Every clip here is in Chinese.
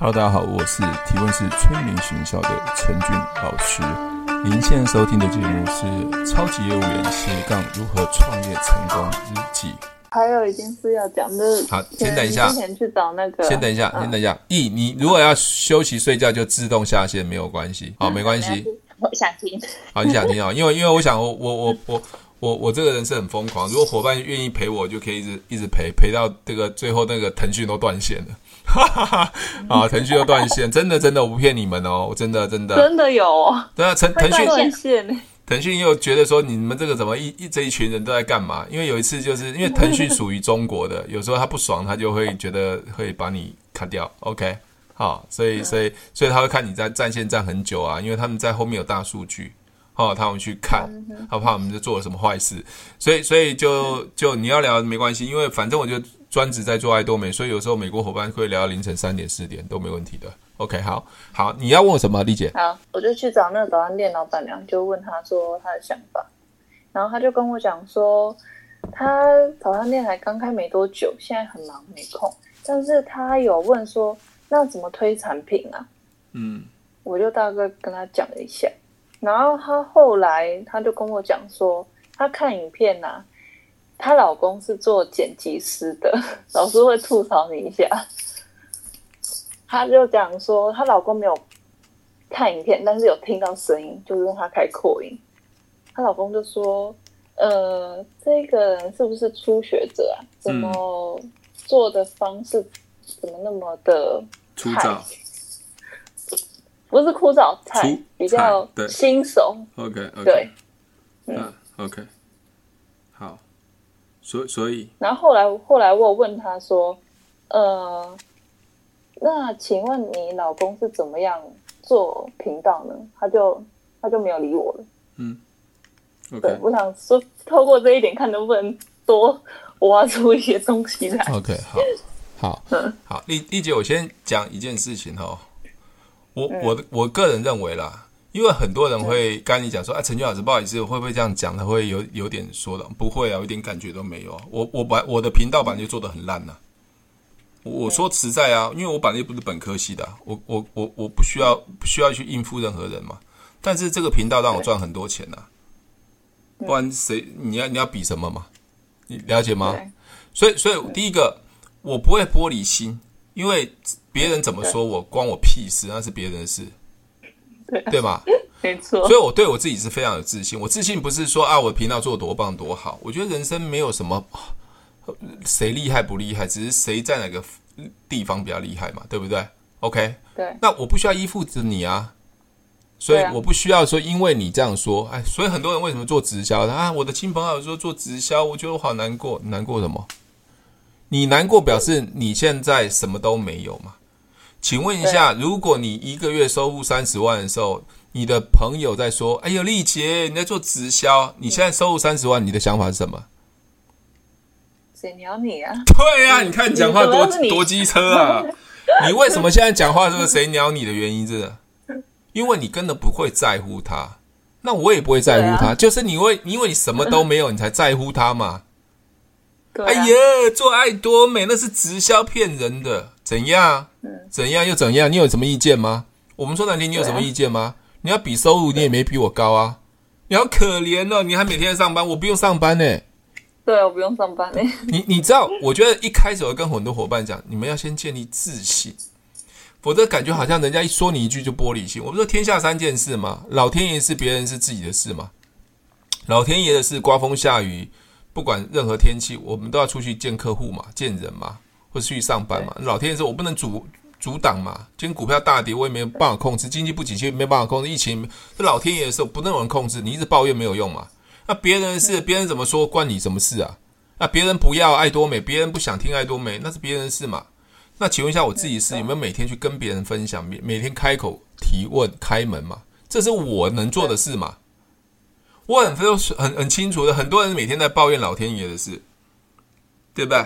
Hello，大家好，我是提问是催眠学校的陈俊老师。您现在收听的节目是《超级业务员斜杠如何创业成功日记》。还有一件事要讲的，好，先等一下。之前去找那个，先等一下，先等一下。一，你如果要休息睡觉，就自动下线，没有关系。好，没关系。我想听。好，你想听啊？因为因为我想我我我我我我这个人是很疯狂。如果伙伴愿意陪我，就可以一直一直陪陪到这个最后那个腾讯都断线了。哈哈哈！啊，腾讯又断线，真的真的，我不骗你们哦，真的真的真的有。对啊，腾腾讯断线。腾讯又觉得说，你们这个怎么一一这一群人都在干嘛？因为有一次就是因为腾讯属于中国的，有时候他不爽，他就会觉得会把你卡掉。OK，好，所以所以所以他会看你在战线站很久啊，因为他们在后面有大数据，哦，他们去看，他怕我们就做了什么坏事，所以所以就就你要聊没关系，因为反正我就专职在做爱多美，所以有时候美国伙伴会聊到凌晨三点四点都没问题的。OK，好，好，你要问我什么，丽姐？好，我就去找那个早餐店老板娘，就问她说她的想法，然后她就跟我讲说，她早餐店才刚开没多久，现在很忙没空，但是她有问说，那怎么推产品啊？嗯，我就大概跟她讲了一下，然后她后来她就跟我讲说，她看影片啊，她老公是做剪辑师的，老师会吐槽你一下。她就讲说，她老公没有看影片，但是有听到声音，就是让她开扩音。她老公就说：“呃，这个人是不是初学者啊？怎么做的方式怎么那么的粗糙？不是枯燥，菜比较新手。OK，OK，对，嗯，OK，好。所以，所以，然后后来，后来我有问他说：呃。”那请问你老公是怎么样做频道呢？他就他就没有理我了。嗯，okay. 对，我想说，透过这一点，看能不能多挖出一些东西来。OK，好，好，嗯，好，丽丽姐，我先讲一件事情哈。我我我个人认为啦，因为很多人会跟你讲说，啊，陈俊老师，不好意思，会不会这样讲？他会有有点说的，不会啊，我一点感觉都没有。我我把我的频道本来就做的很烂呐。我说实在啊，因为我本来就不是本科系的，我我我我不需要不需要去应付任何人嘛。但是这个频道让我赚很多钱呐、啊，不然谁你要你要比什么嘛？你了解吗？所以所以第一个我不会玻璃心，因为别人怎么说我关我屁事，那是别人的事，对对吧？没错。所以我对我自己是非常有自信。我自信不是说啊，我的频道做多棒多好，我觉得人生没有什么。谁厉害不厉害，只是谁在哪个地方比较厉害嘛，对不对？OK，对，那我不需要依附着你啊，所以我不需要说，因为你这样说，哎，所以很多人为什么做直销的啊？我的亲朋好友说做直销，我觉得我好难过，难过什么？你难过表示你现在什么都没有嘛？请问一下，如果你一个月收入三十万的时候，你的朋友在说，哎呦，丽姐你在做直销，你现在收入三十万，你的想法是什么？谁鸟你啊？对呀、啊，你看你讲话多多机车啊！你为什么现在讲话这个谁鸟你的原因是？因为你根本不会在乎他，那我也不会在乎他，啊、就是你会因为你什么都没有，你才在乎他嘛。啊、哎呀，做爱多美那是直销骗人的，怎样？怎样又怎样？你有什么意见吗？我们说难听，你有什么意见吗？啊、你要比收入，你也没比我高啊！你好可怜哦，你还每天在上班，我不用上班呢。对，我不用上班呢。你你知道，我觉得一开始我跟很多伙伴讲，你们要先建立自信，否则感觉好像人家一说你一句就玻璃心。我不说天下三件事嘛？老天爷是别人是自己的事嘛？老天爷的事，刮风下雨，不管任何天气，我们都要出去见客户嘛，见人嘛，或者去上班嘛。老天爷说我不能阻阻挡嘛。今天股票大跌，我也没有办法控制；经济不景气，没办法控制；疫情，这老天爷的时候不能有人控制，你一直抱怨没有用嘛。那别人的事，别人怎么说关你什么事啊？那别人不要爱多美，别人不想听爱多美，那是别人的事嘛。那请问一下，我自己是有没有每天去跟别人分享，每每天开口提问开门嘛？这是我能做的事嘛？我很非很很清楚的，很多人每天在抱怨老天爷的事，对不对？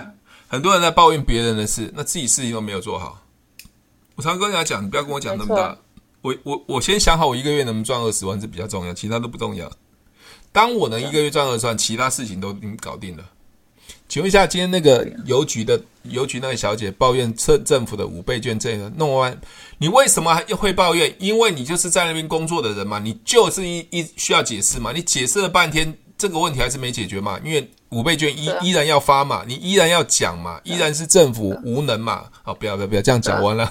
很多人在抱怨别人的事，那自己事情都没有做好。我常常跟人家讲，你不要跟我讲那么大，我我我先想好我一个月能不能赚二十万，是比较重要，其他都不重要。当我能一个月赚二十万，其他事情都已经搞定了。请问一下，今天那个邮局的邮局那个小姐抱怨政政府的五倍券这个弄完，你为什么还会抱怨？因为你就是在那边工作的人嘛，你就是一一需要解释嘛，你解释了半天，这个问题还是没解决嘛，因为五倍券依依然要发嘛，你依然要讲嘛，依然是政府无能嘛。好，不要不要不要这样讲完了。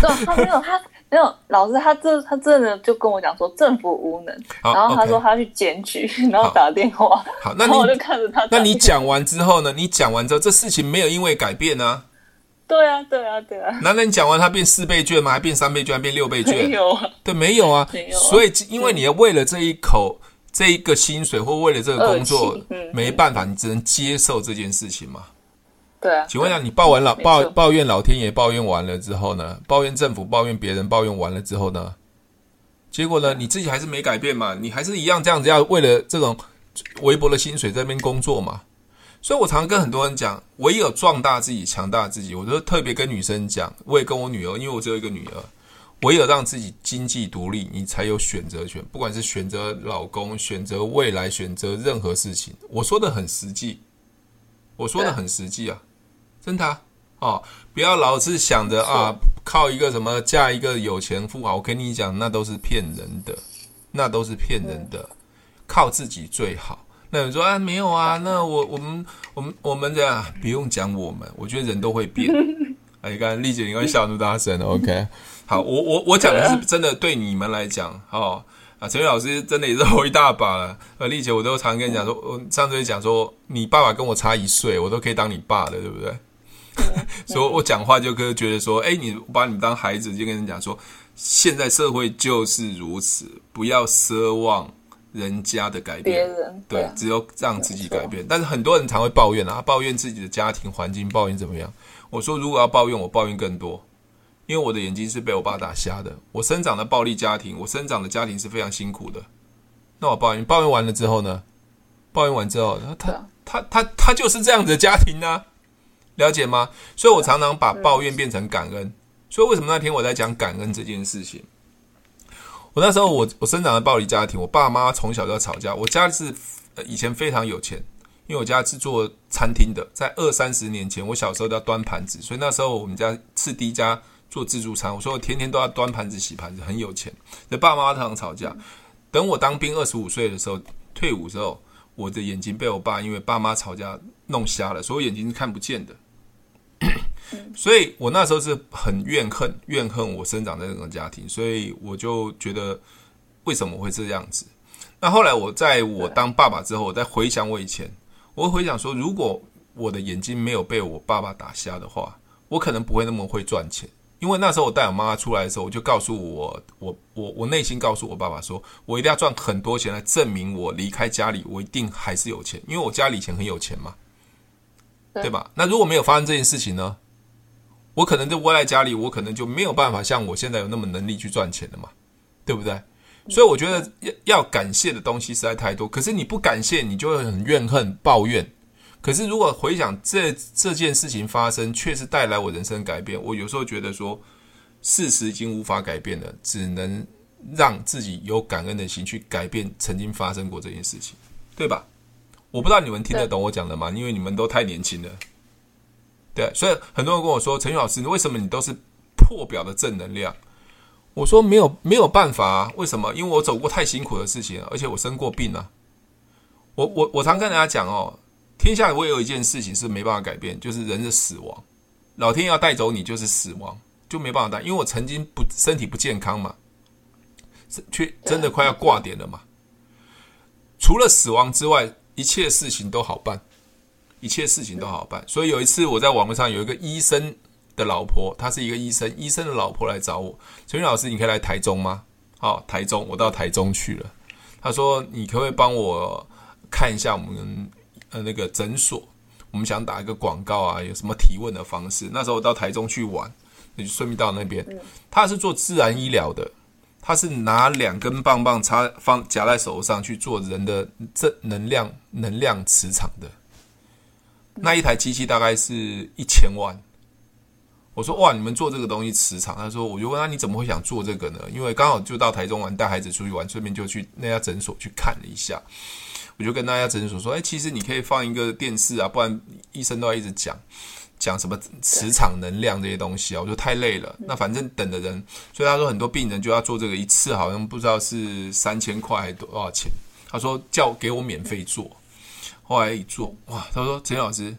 对，他没有他。没有老师，他这他真的就跟我讲说政府无能，然后他说他要去检举，然后打电话。好，那你我就看着他。那你讲完之后呢？你讲完之后，这事情没有因为改变呢？对啊，对啊，对啊。难道你讲完他变四倍券吗？还变三倍券？还变六倍券？没有啊。对，没有啊。没有。所以，因为你要为了这一口这一个薪水，或为了这个工作，没办法，你只能接受这件事情嘛。对啊，请问一下，你抱完老抱抱怨老天爷，抱怨完了之后呢？抱怨政府，抱怨别人，抱怨完了之后呢？结果呢？你自己还是没改变嘛？你还是一样这样子，要为了这种微薄的薪水在那边工作嘛？所以我常常跟很多人讲，唯有壮大自己，强大自己。我就特别跟女生讲，我也跟我女儿，因为我只有一个女儿，唯有让自己经济独立，你才有选择权。不管是选择老公，选择未来，选择任何事情，我说的很实际，我说的很实际啊。真的啊，哦，不要老是想着啊，靠一个什么嫁一个有钱富豪。我跟你讲，那都是骗人的，那都是骗人的，靠自己最好。那你说啊，没有啊，那我我们我们我们这样不用讲我们，我觉得人都会变。哎，你看丽姐，你刚才笑那么大声，OK？好，我我我讲的是真的，对你们来讲，哦啊，陈宇老师真的也是吼一大把了。呃，丽姐，我都常跟你讲说，我上次讲说，你爸爸跟我差一岁，我都可以当你爸的，对不对？所以，我讲话就跟觉得说，哎，你把你们当孩子，就跟人讲说，现在社会就是如此，不要奢望人家的改变，对，只有让自己改变。但是很多人常会抱怨啊，抱怨自己的家庭环境，抱怨怎么样？我说，如果要抱怨，我抱怨更多，因为我的眼睛是被我爸打瞎的，我生长的暴力家庭，我生长的家庭是非常辛苦的。那我抱怨，抱怨完了之后呢？抱怨完之后，他他他他他就是这样子的家庭呢？了解吗？所以我常常把抱怨变成感恩。所以为什么那天我在讲感恩这件事情？我那时候我我生长的暴力家庭，我爸妈从小就要吵架。我家是以前非常有钱，因为我家是做餐厅的，在二三十年前，我小时候都要端盘子，所以那时候我们家是第一家做自助餐。我说我天天都要端盘子、洗盘子，很有钱。那爸妈常常吵架。等我当兵二十五岁的时候，退伍之后，我的眼睛被我爸因为爸妈吵架弄瞎了，所以我眼睛是看不见的。所以我那时候是很怨恨，怨恨我生长在这种家庭，所以我就觉得为什么会这样子？那后来我在我当爸爸之后，我再回想我以前，我会回想说，如果我的眼睛没有被我爸爸打瞎的话，我可能不会那么会赚钱。因为那时候我带我妈妈出来的时候，我就告诉我，我我我内心告诉我爸爸说，我一定要赚很多钱来证明我离开家里，我一定还是有钱，因为我家里以前很有钱嘛。对吧？那如果没有发生这件事情呢？我可能就窝在家里，我可能就没有办法像我现在有那么能力去赚钱了嘛，对不对？所以我觉得要要感谢的东西实在太多。可是你不感谢，你就会很怨恨、抱怨。可是如果回想这这件事情发生，确实带来我人生改变。我有时候觉得说，事实已经无法改变了，只能让自己有感恩的心去改变曾经发生过这件事情，对吧？我不知道你们听得懂我讲的吗？因为你们都太年轻了，对，所以很多人跟我说：“陈宇老师，为什么你都是破表的正能量？”我说：“没有，没有办法。为什么？因为我走过太辛苦的事情，而且我生过病啊。我我我常跟大家讲哦，天下唯有一件事情是没办法改变，就是人的死亡。老天要带走你，就是死亡，就没办法带。因为我曾经不身体不健康嘛，是却真的快要挂点了嘛。除了死亡之外。一切事情都好办，一切事情都好办。所以有一次我在网络上有一个医生的老婆，她是一个医生，医生的老婆来找我，陈宇老师，你可以来台中吗？好，台中，我到台中去了。他说，你可不可以帮我看一下我们呃那个诊所？我们想打一个广告啊，有什么提问的方式？那时候我到台中去玩，那就顺便到那边。他是做自然医疗的。他是拿两根棒棒插放夹在手上去做人的正能量能量磁场的，那一台机器大概是一千万。我说哇，你们做这个东西磁场？他说，我就问他你怎么会想做这个呢？因为刚好就到台中玩，带孩子出去玩，顺便就去那家诊所去看了一下。我就跟那家诊所说，哎，其实你可以放一个电视啊，不然医生都要一直讲讲什么磁场能量这些东西啊，我说太累了。那反正等的人，所以他说很多病人就要做这个，一次好像不知道是三千块还是多少钱。他说叫给我免费做，后来一做，哇，他说陈老师，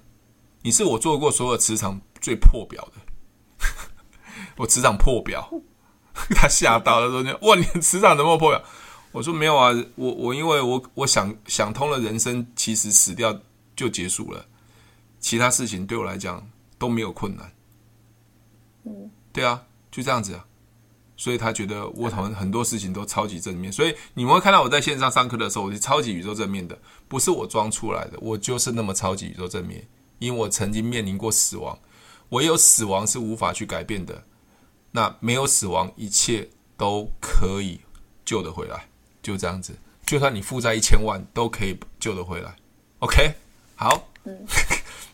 你是我做过所有磁场最破表的，我磁场破表，他吓到了，说哇，你磁场怎么破表？我说没有啊，我我因为我我想想通了，人生其实死掉就结束了，其他事情对我来讲都没有困难。嗯，对啊，就这样子啊，所以他觉得我好像很多事情都超级正面，所以你们会看到我在线上上课的时候，我是超级宇宙正面的，不是我装出来的，我就是那么超级宇宙正面，因为我曾经面临过死亡，唯有死亡是无法去改变的，那没有死亡，一切都可以救得回来。就这样子，就算你负债一千万，都可以救得回来。OK，好。嗯、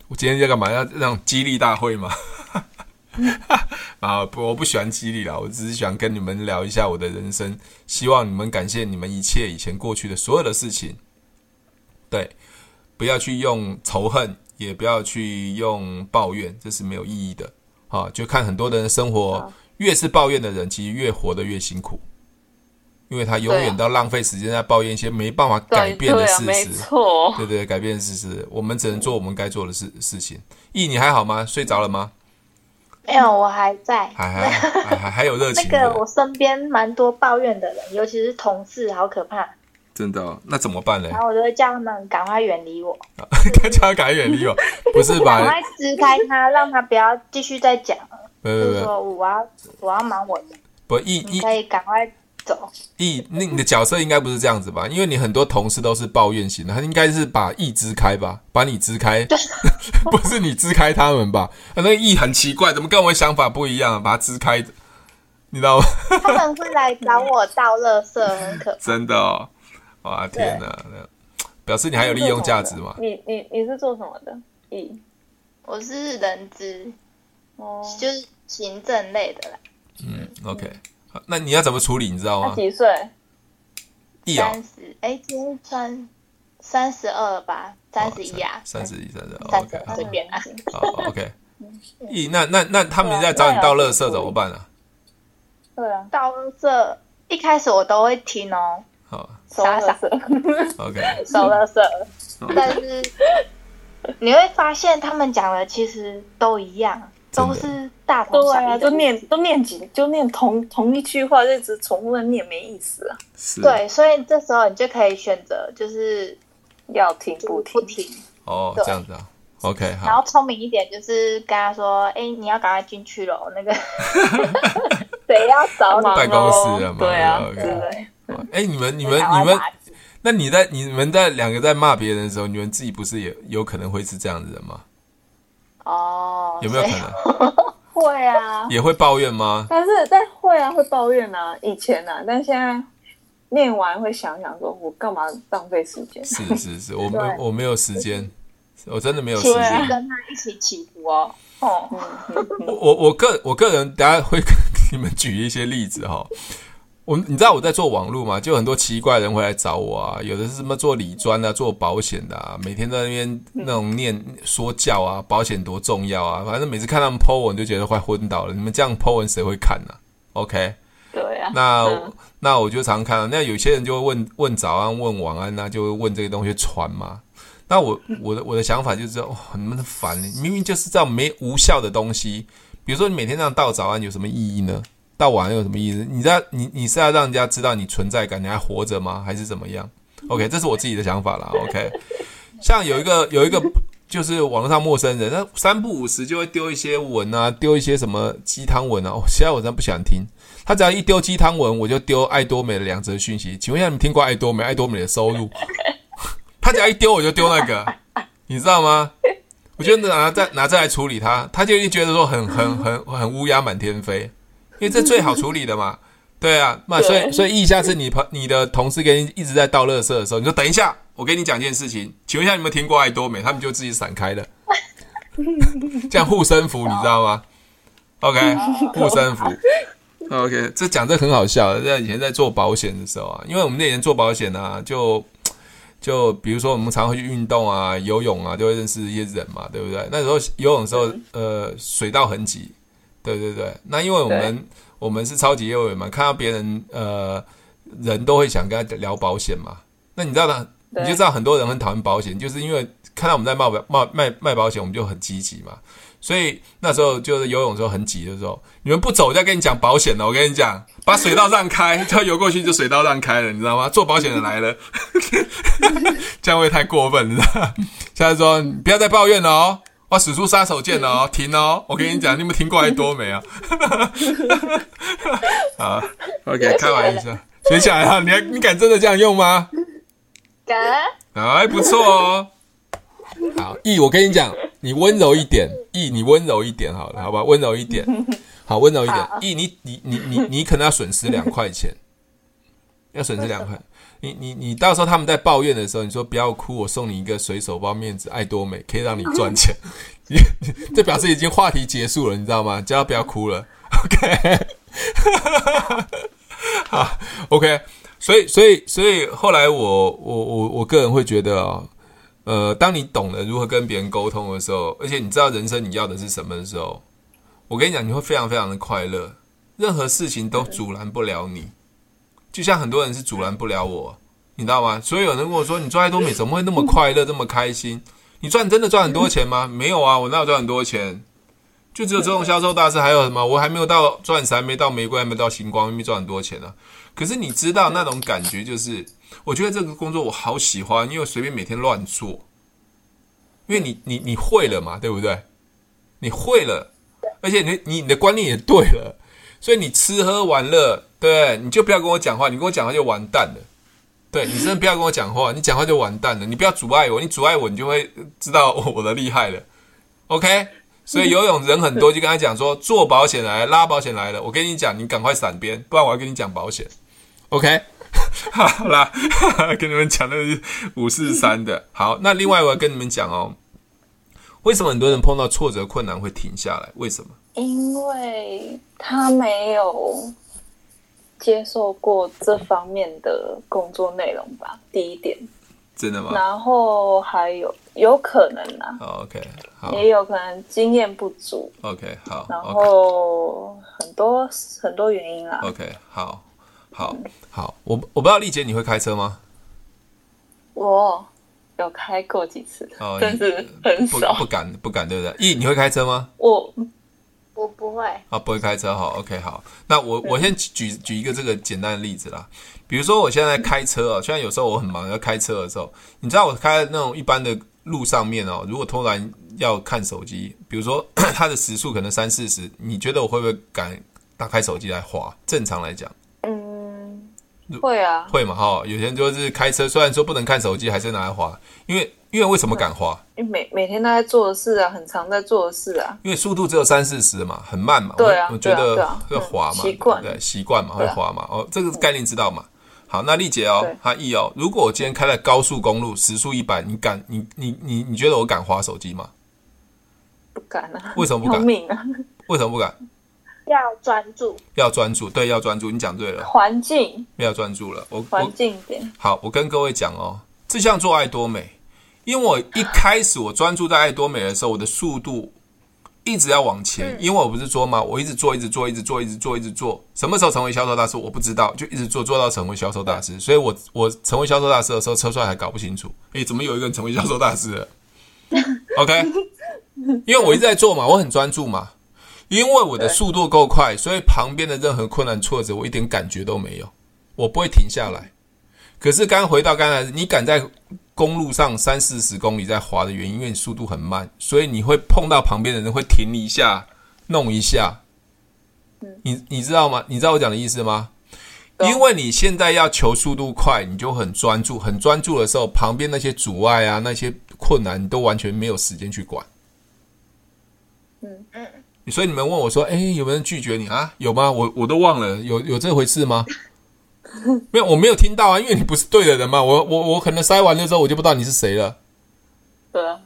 我今天要干嘛？要让激励大会吗？啊，不，我不喜欢激励啦，我只是想跟你们聊一下我的人生。希望你们感谢你们一切以前过去的所有的事情。对，不要去用仇恨，也不要去用抱怨，这是没有意义的。啊，就看很多的人生活，越是抱怨的人，其实越活得越辛苦。因为他永远都浪费时间在抱怨一些没办法改变的事实，对，对，啊、对对，改变的事实，我们只能做我们该做的事事情。易，你还好吗？睡着了吗？没有，我还在，还还还还，还有热情。那个我身边蛮多抱怨的人，尤其是同事，好可怕。真的、哦？那怎么办呢？然后我就会叫他们赶快远离我，叫他赶快远离我，不是吧？赶快支开他，让他不要继续再讲了。就是说我要我要忙我的，不易易可以赶快。走，易，那你的角色应该不是这样子吧？因为你很多同事都是抱怨型的，他应该是把易支开吧，把你支开，不是你支开他们吧？那个易很奇怪，怎么跟我想法不一样？把他支开，你知道吗？他们会来找我倒垃圾，很可怕。真的哦，哇天哪！表示你还有利用价值嘛？你你你是做什么的？咦，我是人资，哦，就是行政类的啦。嗯，OK。那你要怎么处理？你知道吗？他几岁？三十，哎，今天穿三十二吧，三十一啊，三十一，三十二，OK，随便啊。好，OK。咦，那那那他们在找你倒垃圾怎么办啊？对啊，倒垃圾一开始我都会听哦，好，傻傻，OK，收垃圾。但是你会发现他们讲的其实都一样。都是大同小异，啊，都念都念几，就念同同一句话，就一直重复的念，没意思啊。对，所以这时候你就可以选择，就是要听不听。不听。哦，这样子啊。OK，好。然后聪明一点，就是跟他说：“哎，你要赶快进去了，那个 谁要找你？办公室了嘛？对啊，对。哎，你们你们你们，那你在你们在两个在骂别人的时候，你们自己不是也有可能会是这样子的吗？哦，有没有可能？会啊，也会抱怨吗？但是但会啊，会抱怨啊，以前啊，但现在念完会想想说，我干嘛浪费时间？是是是，我没我没有时间，我真的没有时间跟他一起起伏哦。哦，我我我个我个人，等下会跟 你们举一些例子哈。我你知道我在做网络嘛？就很多奇怪的人会来找我啊，有的是什么做理专啊，做保险的啊，每天在那边那种念说教啊，保险多重要啊，反正每次看他们 po 文就觉得快昏倒了。你们这样 po 文谁会看呢、啊？OK，对啊。那、嗯、那我就常看到，那有些人就会问问早安，问晚安啊，就会问这个东西传嘛。那我我的我的想法就是，哦，你们的烦，明明就是这样没无效的东西，比如说你每天这样道早安有什么意义呢？到晚有什么意思？你在你你是要让人家知道你存在感，你还活着吗？还是怎么样？OK，这是我自己的想法啦。OK，像有一个有一个就是网络上陌生人，他三不五时就会丢一些文啊，丢一些什么鸡汤文啊。哦，现在我真的不想听。他只要一丢鸡汤文，我就丢爱多美的两则讯息。请问一下，你听过爱多美？爱多美的收入？他只要一丢，我就丢那个，你知道吗？我就拿再拿这来处理他，他就一觉得说很很很很乌鸦满天飞。因为这最好处理的嘛，对啊，那所以所以一下次你朋你的同事跟你一直在倒垃圾的时候，你说等一下，我跟你讲件事情，请问一下你有没有听过爱多美？他们就自己闪开了，这样护身符你知道吗？OK，护身符，OK，这讲这很好笑。在以前在做保险的时候啊，因为我们那年做保险啊，就就比如说我们常会去运动啊、游泳啊，就会认识一些人嘛，对不对？那时候游泳的时候，呃，水道很挤，对对对。那因为我们我们是超级业务员嘛，看到别人呃人都会想跟他聊保险嘛。那你知道的，你就知道很多人很讨厌保险，就是因为看到我们在卖保卖卖卖保险，我们就很积极嘛。所以那时候就是游泳的时候很挤的时候，你们不走，我再跟你讲保险了。我跟你讲，把水道让开，他游过去就水道让开了，你知道吗？做保险的来了，这样会太过分，你知道吗？现在说你不要再抱怨了哦，我使出杀手锏了哦，停哦！我跟你讲，你们听过爱多美啊？好，OK，开玩笑，学起来啊！你还你敢真的这样用吗？敢，哎不错哦。好，易，我跟你讲。你温柔一点，易，你温柔一点好了，好吧，温柔一点，好，温柔一点，易，你你你你你可能要损失两块钱，要损失两块，你你你到时候他们在抱怨的时候，你说不要哭，我送你一个随手包面子，爱多美可以让你赚钱，这表示已经话题结束了，你知道吗？叫他不要哭了，OK，好，OK，所以所以所以后来我我我我个人会觉得啊。呃，当你懂得如何跟别人沟通的时候，而且你知道人生你要的是什么的时候，我跟你讲，你会非常非常的快乐，任何事情都阻拦不了你。就像很多人是阻拦不了我，你知道吗？所以有人跟我说：“你做爱多美 怎么会那么快乐，这么开心？你赚真的赚很多钱吗？”没有啊，我哪有赚很多钱？就只有这种销售大师，还有什么？我还没有到钻石，还没到玫瑰，还没到星光，没赚很多钱呢、啊。可是你知道那种感觉，就是我觉得这个工作我好喜欢，因为随便每天乱做，因为你你你会了嘛，对不对？你会了，而且你你你的观念也对了，所以你吃喝玩乐，对，你就不要跟我讲话，你跟我讲话就完蛋了。对，你真的不要跟我讲话，你讲话就完蛋了。你不要阻碍我，你阻碍我，你就会知道我的厉害了。OK。所以游泳人很多，就跟他讲说做保险来拉保险来了。我跟你讲，你赶快闪边，不然我要跟你讲保险。OK，好啦，跟你们讲的是五四三的。好，那另外我要跟你们讲哦，为什么很多人碰到挫折困难会停下来？为什么？因为他没有接受过这方面的工作内容吧。第一点。真的吗？然后还有有可能啊。Oh, OK，好。也有可能经验不足。OK，好。然后很多.很多原因啦。OK，好，好，好。我我不知道丽姐你会开车吗？我有开过几次，oh, 但是很少。不，不敢，不敢，对不对？咦，你会开车吗？我我不会。啊，不会开车，好，OK，好。那我我先举举一个这个简单的例子啦。比如说，我现在在开车啊，虽然有时候我很忙要开车的时候，你知道我开那种一般的路上面哦，如果突然要看手机，比如说 它的时速可能三四十，你觉得我会不会敢打开手机来滑？正常来讲，嗯，会啊，会嘛哈。有些人就是开车，虽然说不能看手机，还是拿来滑，因为因为为什么敢滑？因为每每天都在做的事啊，很常在做的事啊。因为速度只有三四十嘛，很慢嘛。对啊，我觉得会滑嘛，习惯对习惯嘛，会滑嘛。哦，这个概念知道嘛？好，那丽姐哦，她意哦，如果我今天开在高速公路，时速一百，你敢？你你你你觉得我敢滑手机吗？不敢啊！为什么不敢？命啊！为什么不敢？要专注，要专注，对，要专注。你讲对了，环境要专注了。我环境点好，我跟各位讲哦，这像做爱多美，因为我一开始我专注在爱多美的时候，我的速度。一直要往前，因为我不是说嘛，我一直做，一直做，一直做，一直做，一直做。什么时候成为销售大师？我不知道，就一直做，做到成为销售大师。所以我我成为销售大师的时候，车帅还搞不清楚。诶，怎么有一个人成为销售大师了？OK，因为我一直在做嘛，我很专注嘛。因为我的速度够快，所以旁边的任何困难挫折，我一点感觉都没有，我不会停下来。可是刚回到刚才，你敢在公路上三四十公里在滑的原因，因为你速度很慢，所以你会碰到旁边的人，会停一下，弄一下。你你知道吗？你知道我讲的意思吗？因为你现在要求速度快，你就很专注，很专注的时候，旁边那些阻碍啊，那些困难，你都完全没有时间去管。嗯嗯。所以你们问我说：“哎，有没有人拒绝你啊？有吗？”我我都忘了，有有这回事吗？没有，我没有听到啊，因为你不是对的人嘛。我我我可能塞完了之后，我就不知道你是谁了。对啊，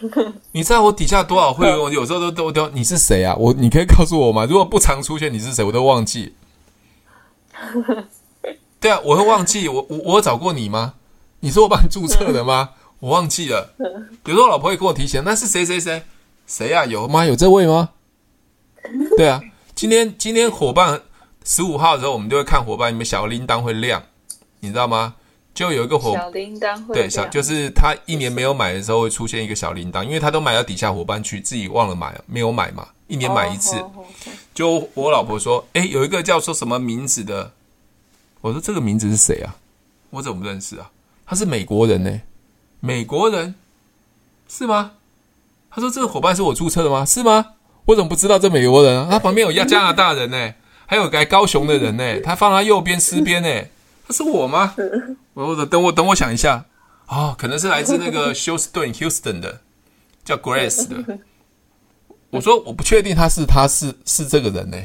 你知道我底下多少会员？我有时候都都都，你是谁啊？我你可以告诉我吗？如果不常出现，你是谁？我都忘记。对啊，我会忘记。我我我有找过你吗？你是我帮你注册的吗？我忘记了。有时候我老婆也跟我提醒，那是谁谁谁谁呀？有吗？有这位吗？对啊，今天今天伙伴十五号的时候，我们就会看伙伴，你们小铃铛会亮，你知道吗？就有一个伙小铃铛会对小，就是他一年没有买的时候会出现一个小铃铛，因为他都买到底下伙伴去，自己忘了买，没有买嘛，一年买一次。Oh, oh, oh, okay. 就我老婆说，哎，有一个叫做什么名字的，我说这个名字是谁啊？我怎么不认识啊？他是美国人呢，美国人是吗？他说这个伙伴是我注册的吗？是吗？我怎么不知道这美国人啊？他旁边有加加拿大人呢，还有个高雄的人呢，他放他右边尸边呢。他是我吗？我等我等我想一下，哦，可能是来自那个休斯顿 Houston 的，叫 Grace 的。我说我不确定他是他是是这个人呢，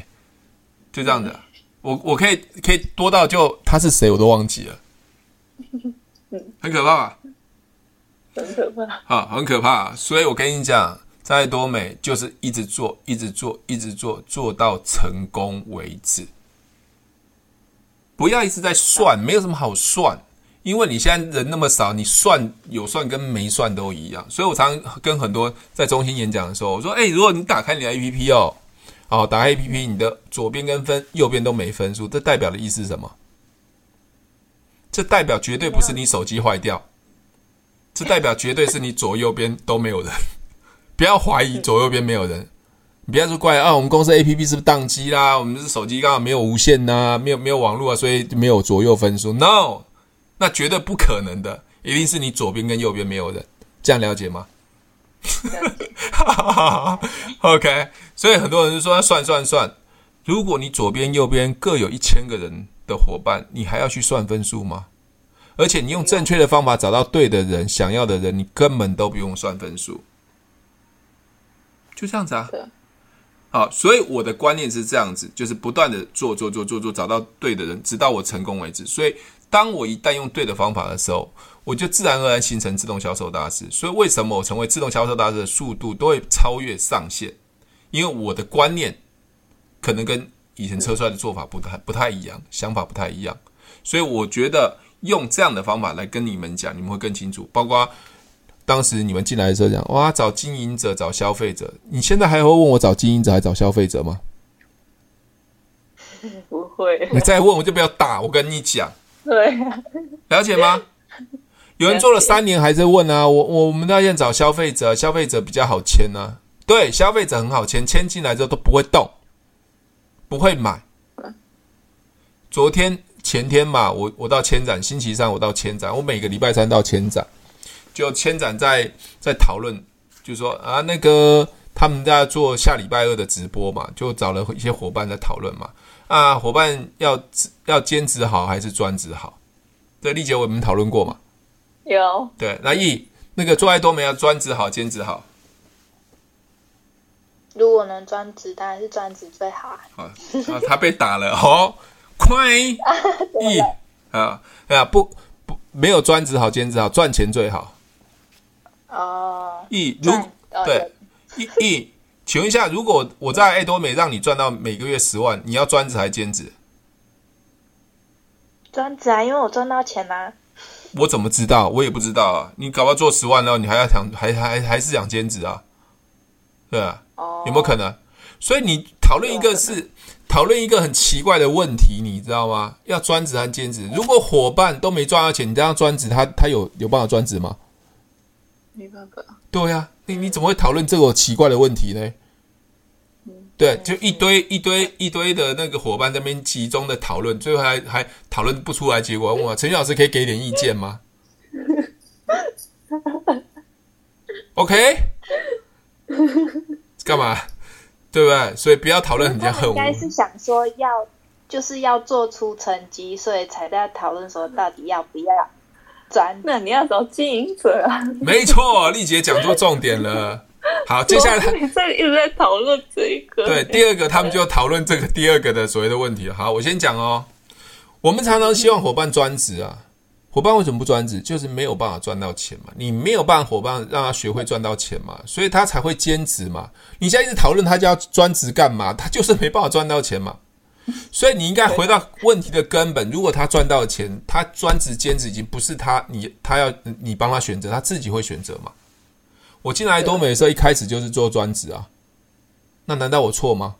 就这样子。我我可以可以多到就他是谁我都忘记了，很可怕吧？很可怕啊，很可怕。所以我跟你讲，在多美就是一直做，一直做，一直做，做到成功为止。不要一直在算，没有什么好算，因为你现在人那么少，你算有算跟没算都一样。所以我常常跟很多在中心演讲的时候，我说：“哎，如果你打开你的 APP 哦，哦，打开 APP，你的左边跟分，右边都没分数，这代表的意思是什么？这代表绝对不是你手机坏掉，这代表绝对是你左右边都没有人。不要怀疑左右边没有人。”你不要说怪啊，我们公司 A P P 是不是宕机啦？我们是手机刚好没有无线呐、啊，没有没有网络啊，所以没有左右分数。No，那绝对不可能的，一定是你左边跟右边没有人。这样了解吗？哈哈哈。OK，所以很多人就说算算算，如果你左边右边各有一千个人的伙伴，你还要去算分数吗？而且你用正确的方法找到对的人、想要的人，你根本都不用算分数，就这样子啊。好，所以我的观念是这样子，就是不断的做做做做做，找到对的人，直到我成功为止。所以，当我一旦用对的方法的时候，我就自然而然形成自动销售大师。所以，为什么我成为自动销售大师的速度都会超越上限？因为我的观念可能跟以前车帅的做法不太不太一样，想法不太一样。所以，我觉得用这样的方法来跟你们讲，你们会更清楚，包括。当时你们进来的时候讲哇，找经营者，找消费者。你现在还会问我找经营者还是找消费者吗？不会。你再问我就不要打，我跟你讲。对。了解吗？有人做了三年还在问啊，我我们那现在找消费者，消费者比较好签呢、啊。对，消费者很好签，签进来之后都不会动，不会买。昨天前天嘛，我我到签展，星期三我到签展，我每个礼拜三到签展。就千展在在讨论，就说啊，那个他们在做下礼拜二的直播嘛，就找了一些伙伴在讨论嘛。啊，伙伴要要兼职好还是专职好？对，丽姐我们讨论过嘛？有。对，那易那个做爱多美要专职好，兼职好。如果能专职，当然是专职最好啊。啊，他被打了，好快易 啊啊不不没有专职好，兼职好，赚钱最好。哦，一如对一一，请问一下，如果我在爱多美让你赚到每个月十万，你要专职还是兼职？专职啊，因为我赚到钱啦。我怎么知道？我也不知道啊。你搞不好做十万然后你还要想，还还还是想兼职啊？对啊，有没有可能？所以你讨论一个是讨论一个很奇怪的问题，你知道吗？要专职还是兼职？如果伙伴都没赚到钱，你这样专职，他他有有办法专职吗？没办法。对呀、啊，你你怎么会讨论这个奇怪的问题呢？对，就一堆一堆一堆的那个伙伴在那边集中的讨论，最后还还讨论不出来结果。问我 陈老师可以给点意见吗？OK，干嘛？对不对？所以不要讨论很很。应该是想说要就是要做出成绩，所以才在讨论说到底要不要。那你要找经营者啊？没错，丽姐讲出重点了。好，接下来他在一直在讨论这一个。对，第二个他们就讨论这个第二个的所谓的问题了。好，我先讲哦。我们常常希望伙伴专职啊，伙伴为什么不专职？就是没有办法赚到钱嘛。你没有办法伙伴让他学会赚到钱嘛，所以他才会兼职嘛。你现在一直讨论他就要专职干嘛？他就是没办法赚到钱嘛。所以你应该回到问题的根本。如果他赚到钱，他专职兼职已经不是他你他要你帮他选择，他自己会选择嘛？我进来爱多美的时候，一开始就是做专职啊，那难道我错吗？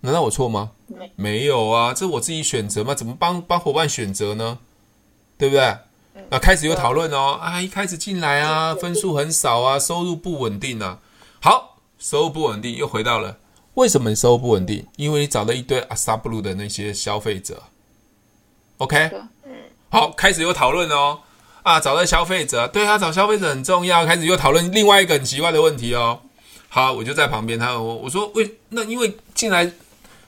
难道我错吗？没有啊，这是我自己选择嘛？怎么帮帮伙伴选择呢？对不对？那开始有讨论哦，啊，一开始进来啊，分数很少啊，收入不稳定啊。好，收入不稳定，又回到了为什么你收入不稳定？因为你找了一堆阿萨布鲁的那些消费者。OK，嗯好，开始又讨论哦。啊，找到消费者，对他找消费者很重要。开始又讨论另外一个很奇怪的问题哦。好，我就在旁边，他我我说为那因为进来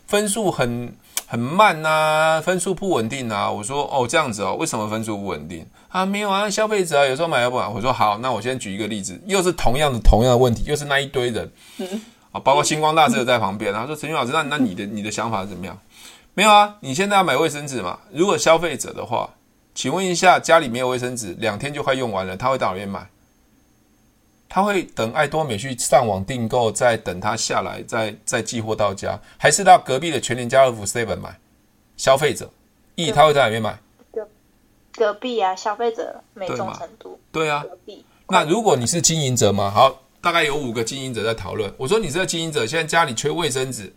分数很很慢呐、啊，分数不稳定啊。我说哦这样子哦，为什么分数不稳定啊？没有啊，消费者有时候买不买。我说好，那我先举一个例子，又是同样的同样的问题，又是那一堆人，啊，包括星光大师在旁边，他说陈军老师，那那你的你的想法是怎么样？没有啊，你现在要买卫生纸嘛？如果消费者的话。请问一下，家里没有卫生纸，两天就快用完了，他会到哪边买？他会等爱多美去上网订购，再等他下来，再再寄货到家，还是到隔壁的全联、家乐福、seven 买？消费者，意他会在哪边买？隔隔壁啊，消费者美中程度。对啊，隔壁。那如果你是经营者嘛，好，大概有五个经营者在讨论。我说你这个经营者现在家里缺卫生纸，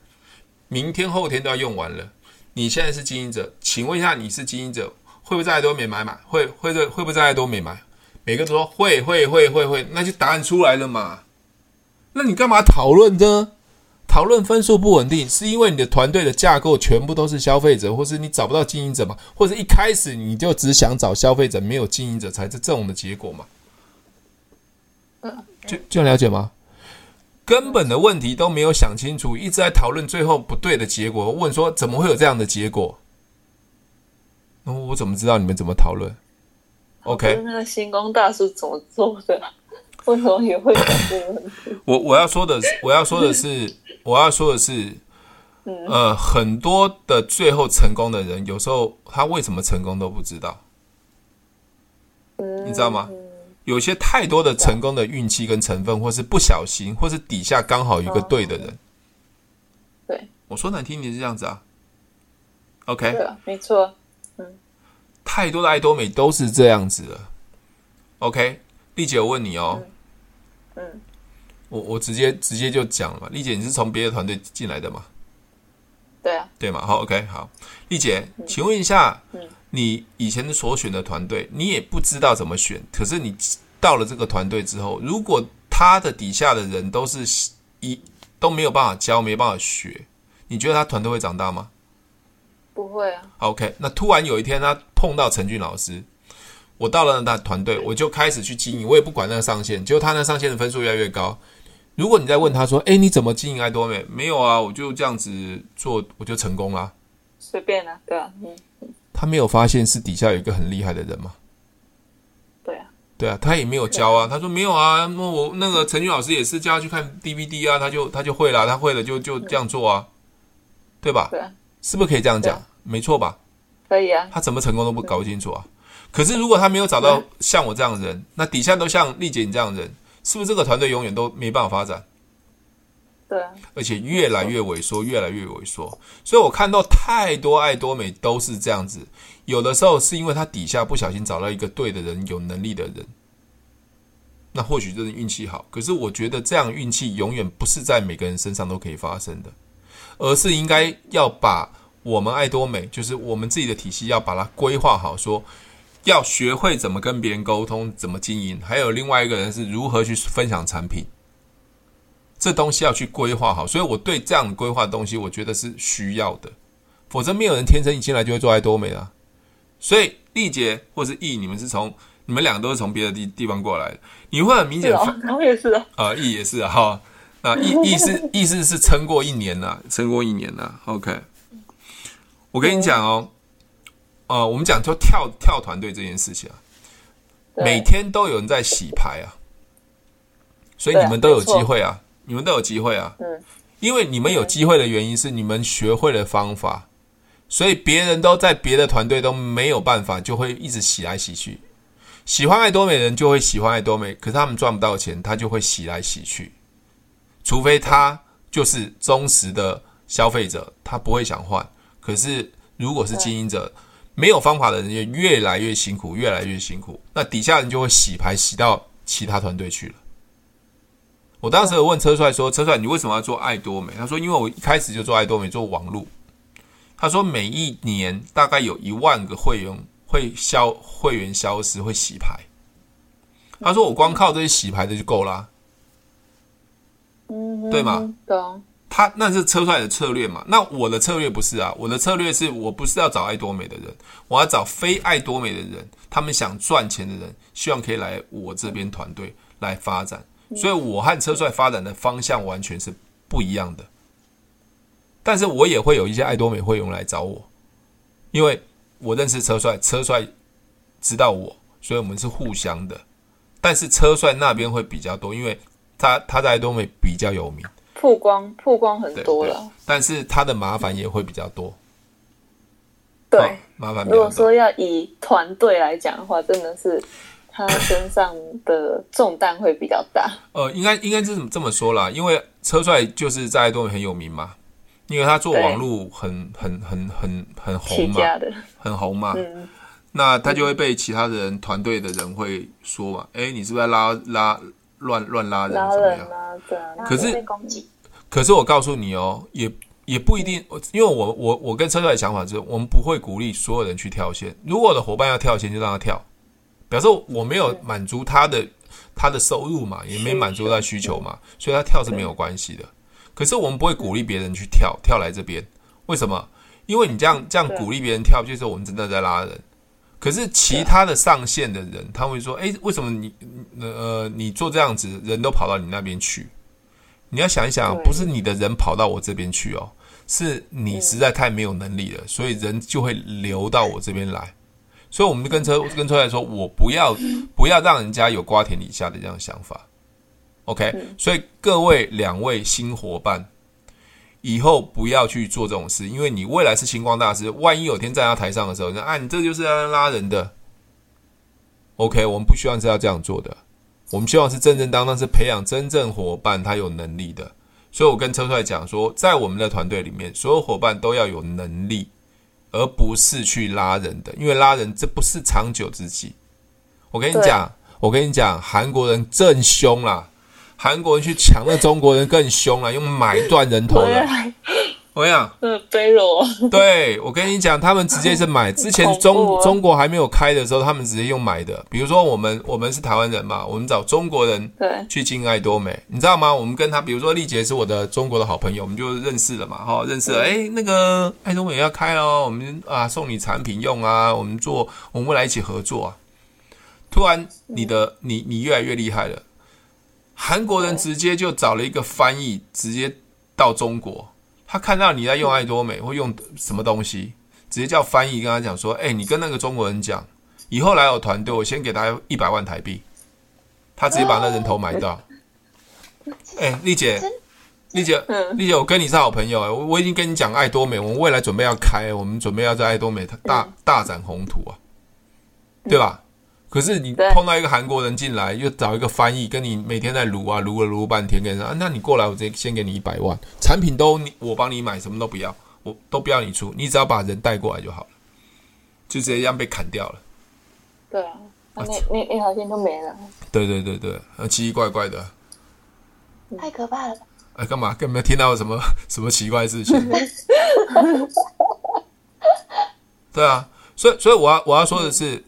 明天后天都要用完了。你现在是经营者，请问一下，你是经营者？会不会在多美买买？会会在会不会在多美买？每个都说会会会会会，那就答案出来了嘛。那你干嘛讨论呢？讨论分数不稳定，是因为你的团队的架构全部都是消费者，或是你找不到经营者嘛？或者一开始你就只想找消费者，没有经营者，才是这种的结果嘛？就就了解吗？根本的问题都没有想清楚，一直在讨论最后不对的结果。问说怎么会有这样的结果？那、哦、我怎么知道你们怎么讨论？OK，那个星光大叔怎么做的？为什么也会有这个问题？我我要说的是，我要说的是，我要说的是，呃，很多的最后成功的人，有时候他为什么成功都不知道，你知道吗？有些太多的成功的运气跟成分，或是不小心，或是底下刚好一个对的人。对，我说难听点是这样子啊。OK，没错。嗯。太多的爱多美都是这样子的，OK，丽姐，我问你哦，嗯，嗯。我我直接直接就讲了嘛，丽姐，你是从别的团队进来的吗？对啊，对嘛，好，OK，好，丽姐，嗯、请问一下，嗯，你以前所选的团队，你也不知道怎么选，可是你到了这个团队之后，如果他的底下的人都是一都没有办法教，没办法学，你觉得他团队会长大吗？不会啊。OK，那突然有一天他碰到陈俊老师，我到了那团队，我就开始去经营，我也不管那个上限，结果他那上限的分数越来越高。如果你再问他说：“哎，你怎么经营爱多美？”没有啊，我就这样子做，我就成功了。随便啊，对啊，嗯。他没有发现是底下有一个很厉害的人吗？对啊，对啊，他也没有教啊。他说没有啊，那我那个陈俊老师也是叫他去看 DVD 啊，他就他就会了，他会了就就这样做啊，对吧？对啊。是不是可以这样讲？没错吧？可以啊。他怎么成功都不搞不清楚啊？可是如果他没有找到像我这样的人，那底下都像丽姐你这样的人，是不是这个团队永远都没办法发展？对。而且越来越萎缩，越来越萎缩。所以我看到太多爱多美都是这样子。有的时候是因为他底下不小心找到一个对的人，有能力的人。那或许真的运气好。可是我觉得这样运气永远不是在每个人身上都可以发生的。而是应该要把我们爱多美，就是我们自己的体系，要把它规划好，说要学会怎么跟别人沟通，怎么经营。还有另外一个人是如何去分享产品，这东西要去规划好。所以我对这样规划的东西，我觉得是需要的，否则没有人天生一进来就会做爱多美啊。所以丽姐或是易，你们是从你们两个都是从别的地地方过来的，你会很明显，我也是啊，啊，易也是啊，哈。啊，意意思意思是撑过一年了，撑过一年了。OK，我跟你讲哦，呃，我们讲就跳跳团队这件事情啊，每天都有人在洗牌啊，所以你们都有机会啊，你们都有机会啊。嗯，因为你们有机会的原因是你们学会了方法，所以别人都在别的团队都没有办法，就会一直洗来洗去。喜欢爱多美的人就会喜欢爱多美，可是他们赚不到钱，他就会洗来洗去。除非他就是忠实的消费者，他不会想换。可是如果是经营者，没有方法的人也越来越辛苦，越来越辛苦。那底下人就会洗牌洗到其他团队去了。我当时问车帅说：“车帅，你为什么要做爱多美？”他说：“因为我一开始就做爱多美，做网路。”他说：“每一年大概有一万个会员会消会员消失，会洗牌。”他说：“我光靠这些洗牌的就够啦，对吗？懂。他那是车帅的策略嘛？那我的策略不是啊，我的策略是我不是要找爱多美的人，我要找非爱多美的人，他们想赚钱的人，希望可以来我这边团队来发展。所以，我和车帅发展的方向完全是不一样的。但是我也会有一些爱多美会员来找我，因为我认识车帅，车帅知道我，所以我们是互相的。但是车帅那边会比较多，因为他他在爱多美比较有名。曝光曝光很多了，但是他的麻烦也会比较多。对，哦、麻烦。如果说要以团队来讲的话，真的是他身上的重担会比较大。呃，应该应该是这么说啦，因为车帅就是在爱多美很有名嘛，因为他做网络很很很很很红嘛，很红嘛。嗯，那他就会被其他的人团队的人会说嘛，哎，你是不是在拉拉乱乱拉人？拉人啊，这样。可是。可是我告诉你哦，也也不一定，因为我我我跟车帅的想法是，我们不会鼓励所有人去跳线。如果我的伙伴要跳线，就让他跳，表示我没有满足他的他的收入嘛，也没满足他的需求嘛，所以他跳是没有关系的。可是我们不会鼓励别人去跳跳来这边，为什么？因为你这样这样鼓励别人跳，就是我们真的在拉人。可是其他的上线的人，他会说：“哎，为什么你呃你做这样子，人都跑到你那边去？”你要想一想，不是你的人跑到我这边去哦，是你实在太没有能力了，所以人就会流到我这边来。所以我们就跟车跟车来说，我不要不要让人家有瓜田李下的这样想法。OK，所以各位两位新伙伴，以后不要去做这种事，因为你未来是星光大师，万一有天站在台上的时候，你说啊，你这就是要拉人的。OK，我们不希望是要这样做的。我们希望是正正当当，是培养真正伙伴，他有能力的。所以我跟车帅讲说，在我们的团队里面，所有伙伴都要有能力，而不是去拉人的，因为拉人这不是长久之计。我跟你讲，我跟你讲，韩国人正凶啦，韩国人去抢那中国人更凶了，用买断人头的。我跟你讲，嗯，卑弱。对，我跟你讲，他们直接是买。之前中中国还没有开的时候，他们直接用买的。比如说，我们我们是台湾人嘛，我们找中国人对去进爱多美，你知道吗？我们跟他，比如说丽姐是我的中国的好朋友，我们就认识了嘛，哈，认识了。哎，那个爱多美要开哦，我们啊送你产品用啊，我们做，我们未来一起合作啊。突然，你的你你越来越厉害了，韩国人直接就找了一个翻译，直接到中国。他看到你在用爱多美或用什么东西，直接叫翻译跟他讲说：“哎，你跟那个中国人讲，以后来我团队，我先给他一百万台币。”他直接把那人头买到。哎，丽姐，丽姐，丽姐，我跟你是好朋友哎，我我已经跟你讲爱多美，我们未来准备要开，我们准备要在爱多美大大展宏图啊，对吧？可是你碰到一个韩国人进来，又找一个翻译跟你每天在撸啊撸了撸半天，跟你说啊，那你过来，我直接先给你一百万，产品都你我帮你买，什么都不要，我都不要你出，你只要把人带过来就好了，就直接这样被砍掉了。对啊，那那一条线都没了。对对对对，奇奇怪怪的，太可怕了。哎，干嘛？根本没听到什么什么奇怪的事情？对啊，所以所以我要我要说的是。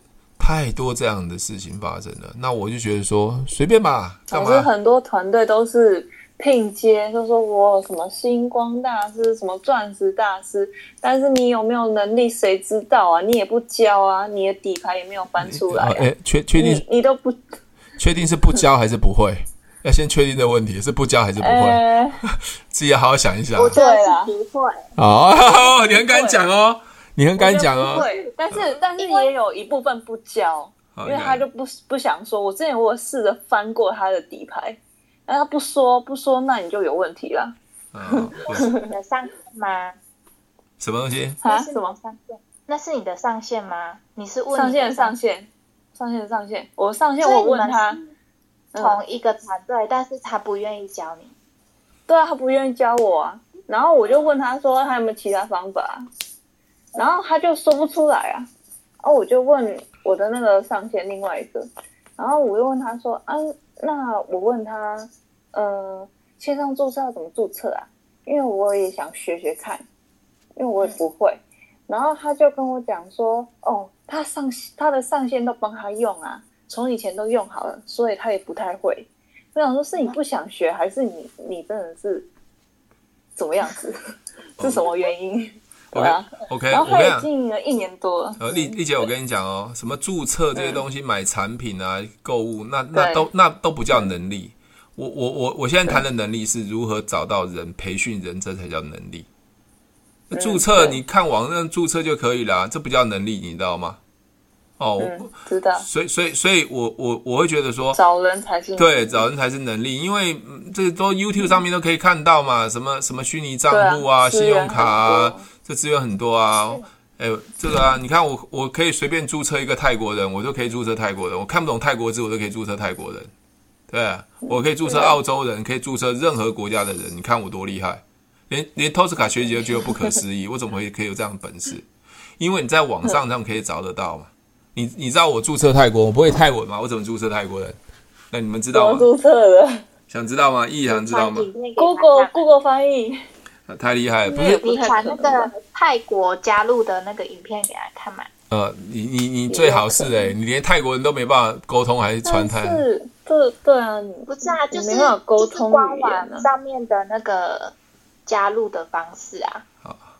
嗯太多这样的事情发生了，那我就觉得说随便吧。干嘛？很多团队都是拼接，就说我什么星光大师，什么钻石大师，但是你有没有能力，谁知道啊？你也不教啊，你的底牌也没有翻出来、啊。哎、啊，确确定你，你都不 确定是不教还是不会？要先确定的问题是不教还是不会？欸、自己要好好想一想。不对啊，不会。哦，你很敢讲哦。你很敢讲哦，对，但是但是也有一部分不教，因为他就不不想说。我之前我试着翻过他的底牌，但他不说不说，那你就有问题了。你的上线吗？什么东西？啊？什么上线？那是你的上线吗？你是问上线上线上线上线？我上线我问他同一个团队，但是他不愿意教你。对啊，他不愿意教我啊。然后我就问他说还有没有其他方法，然后他就说不出来啊。然后我就问我的那个上线另外一个，然后我又问他说啊，那我问他，呃，线上注册要怎么注册啊？因为我也想学学看，因为我也不会。然后他就跟我讲说，哦，他上他的上线都帮他用啊，从以前都用好了，所以他也不太会。我想说，是你不想学，还是你你真的是怎么样子？是什么原因？对啊，OK，然后他也经营了一年多了。呃，丽丽姐，我跟你讲哦，什么注册这些东西，买产品啊，购物，那那都那都不叫能力。我我我我现在谈的能力是如何找到人、培训人，这才叫能力。注册你看网上注册就可以了，这不叫能力，你知道吗？哦，嗯、知道，所以，所以，所以我，我，我会觉得说，找人才是对，找人才是能力，因为这都 YouTube 上面都可以看到嘛，什么什么虚拟账户啊，信用卡啊，这资源很多啊，哎，这个啊，你看我，我可以随便注册一个泰国人，我就可以注册泰国人，我看不懂泰国字，我都可以注册泰国人，对，我可以注册澳洲人，可以注册任何国家的人，你看我多厉害，连连 Tosca 学姐都觉得不可思议，我怎么会可以有这样的本事？因为你在网上上可以找得到嘛。你你知道我注册泰国，我不会泰文吗？我怎么注册泰国人？那你们知道吗？注册的，想知道吗？意想知道吗？Google Google 翻译，太厉害了！不是你传那个泰国加入的那个影片给他看嘛？呃，你你你最好是哎，你连泰国人都没办法沟通，还是传泰？是，对对啊，不是啊，就是沟通官网上面的那个加入的方式啊。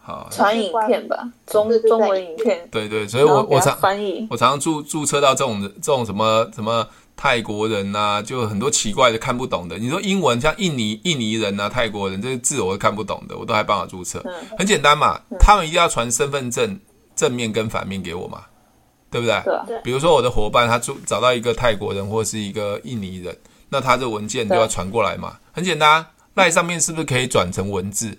好，传影片吧，中中文影片。对对，所以我我常翻译，我常常注注册到这种这种什么什么泰国人呐、啊，就很多奇怪的看不懂的。你说英文像印尼印尼人呐、啊，泰国人这些字我都看不懂的，我都还帮他注册。嗯、很简单嘛，嗯、他们一定要传身份证正面跟反面给我嘛，对不对？对。比如说我的伙伴他注找到一个泰国人或是一个印尼人，那他的文件就要传过来嘛。对很简单，LINE 上面是不是可以转成文字？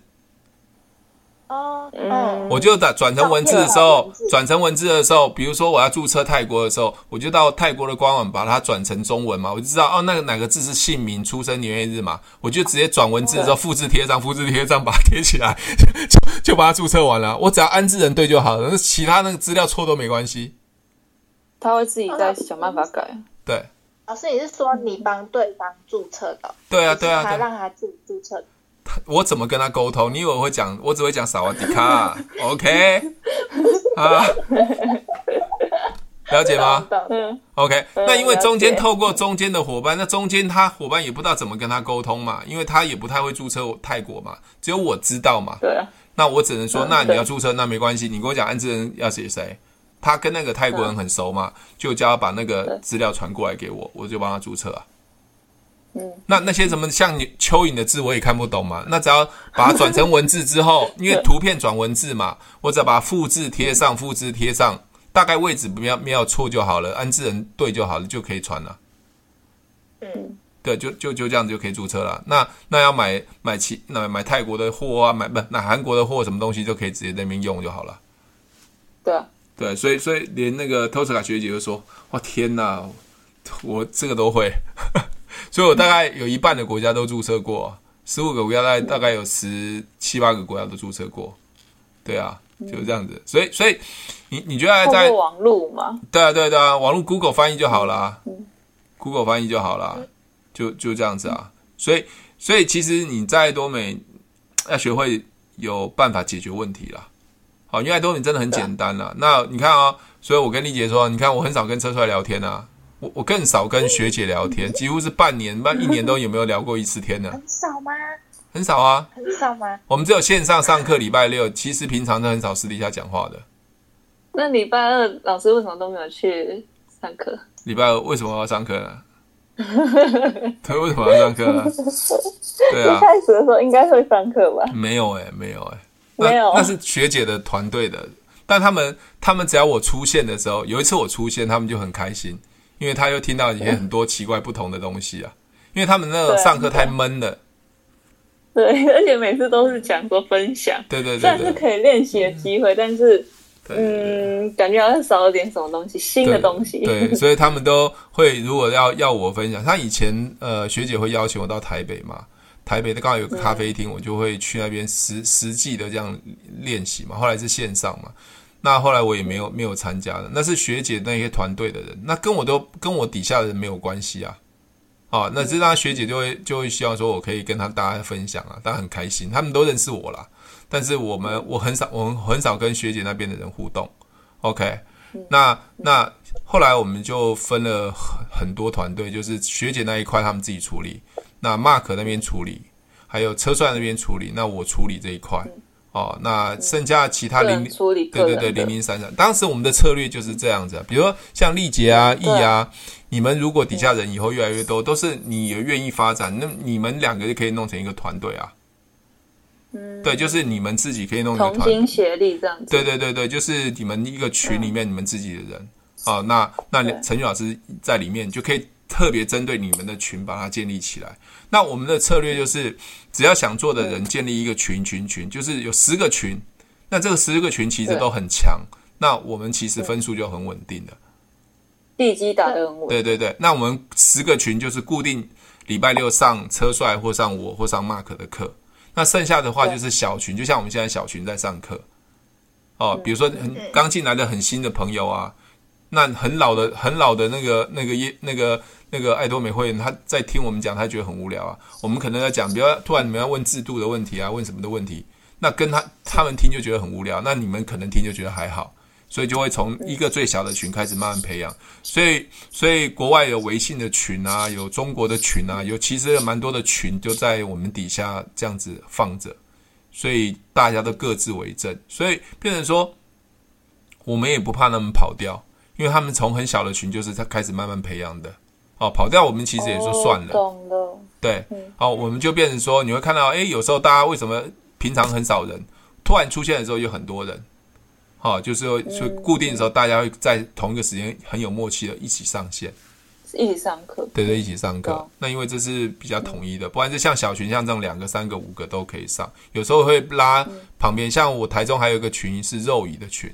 哦，嗯，我就打转成文字的时候，转成文字的时候，比如说我要注册泰国的时候，我就到泰国的官网把它转成中文嘛，我就知道哦，那个哪个字是姓名、出生年月日嘛，我就直接转文字的时候复制贴上，复制贴上把它贴起来，就就把它注册完了。我只要安置人对就好了，那其他那个资料错都没关系。他会自己再想办法改。对，老师，你是说你帮对方注册的？对啊，对啊，他让他自己注册。我怎么跟他沟通？你以为我会讲？我只会讲萨瓦迪卡，OK？啊，了解吗？嗯，OK。那因为中间透过中间的伙伴，那中间他伙伴也不知道怎么跟他沟通嘛，因为他也不太会注册泰国嘛，只有我知道嘛。对。那我只能说，那你要注册，那没关系，你跟我讲安置人要写谁？他跟那个泰国人很熟嘛，就叫他把那个资料传过来给我，我就帮他注册啊。那那些什么像你蚯蚓的字我也看不懂嘛，那只要把它转成文字之后，因为图片转文字嘛，我只要把它复制贴上，复制贴上，大概位置不要没有错就好了，安置人对就好了，就可以传了。嗯，对，就就就这样子就可以注册了。那那要买买其那买泰国的货啊，买不买韩国的货什么东西就可以直接在那边用就好了。对啊，对，所以所以连那个 Tosca 学姐就说：“哇天哪，我这个都会。”所以我大概有一半的国家都注册过，十五个国家大概大概有十七八个国家都注册过，对啊，就是这样子。所以所以你你觉得在网络吗？对啊对啊对啊，网络 Google 翻译就好了，Google 翻译就好啦，就就这样子啊。所以所以其实你在多美 要学会有办法解决问题啦。好，因为多美真的很简单啦。那你看啊，所以我跟丽姐说，你看我很少跟车帅聊天啊。我我更少跟学姐聊天，几乎是半年、半一年都有没有聊过一次天呢？很少吗？很少啊。很少吗？我们只有线上上课，礼拜六，其实平常都很少私底下讲话的。那礼拜二老师为什么都没有去上课？礼拜二为什么要上课呢？他为什么要上课呢？对啊，一开始的时候应该会上课吧？没有哎、欸，没有哎、欸，没有，那是学姐的团队的，但他们他们只要我出现的时候，有一次我出现，他们就很开心。因为他又听到一些很多奇怪不同的东西啊，因为他们那个上课太闷了。对，而且每次都是讲说分享，对对对，算是可以练习的机会，但是嗯，感觉好像少了点什么东西，新的东西。对，所以他们都会如果要要我分享，他以前呃学姐会邀请我到台北嘛，台北的刚好有个咖啡厅，我就会去那边实实际的这样练习嘛。后来是线上嘛，那后来我也没有没有参加的，那是学姐那些团队的人，那跟我都跟我底下的人没有关系啊。啊，那这让学姐就会就会希望说我可以跟他大家分享啊，大家很开心，他们都认识我啦。但是我们我很少我们很少跟学姐那边的人互动。OK，那那后来我们就分了很很多团队，就是学姐那一块他们自己处理，那 Mark 那边处理，还有车帅那边处理，那我处理这一块。哦，那剩下其他零零对对对零零散散，当时我们的策略就是这样子，比如说像丽杰啊、易啊，你们如果底下人以后越来越多，都是你也愿意发展，那你们两个就可以弄成一个团队啊。嗯，对，就是你们自己可以弄一个团队，同心协力这样子。对对对对，就是你们一个群里面你们自己的人。啊，那那陈宇老师在里面就可以特别针对你们的群把它建立起来。那我们的策略就是，只要想做的人建立一个群群群，就是有十个群，那这个十个群其实都很强，那我们其实分数就很稳定的，地基打得很稳。对对对，那我们十个群就是固定礼拜六上车帅或上我或上 Mark 的课，那剩下的话就是小群，就像我们现在小群在上课，哦，比如说很刚进来的很新的朋友啊，那很老的很老的那个那个耶那个。那个爱多美会员他在听我们讲，他觉得很无聊啊。我们可能要讲，比如突然你们要问制度的问题啊，问什么的问题，那跟他他们听就觉得很无聊，那你们可能听就觉得还好，所以就会从一个最小的群开始慢慢培养。所以，所以国外有微信的群啊，有中国的群啊，有其实有蛮多的群就在我们底下这样子放着，所以大家都各自为政，所以变成说我们也不怕他们跑掉，因为他们从很小的群就是他开始慢慢培养的。哦，跑掉我们其实也就算了，懂了。对，好，我们就变成说，你会看到，哎，有时候大家为什么平常很少人，突然出现的时候有很多人，好，就是说，就固定的时候，大家会在同一个时间很有默契的一起上线，一起上课，对对，一起上课。那因为这是比较统一的，不然就像小群像这种两个、三个、五个都可以上，有时候会拉旁边，像我台中还有一个群是肉椅的群，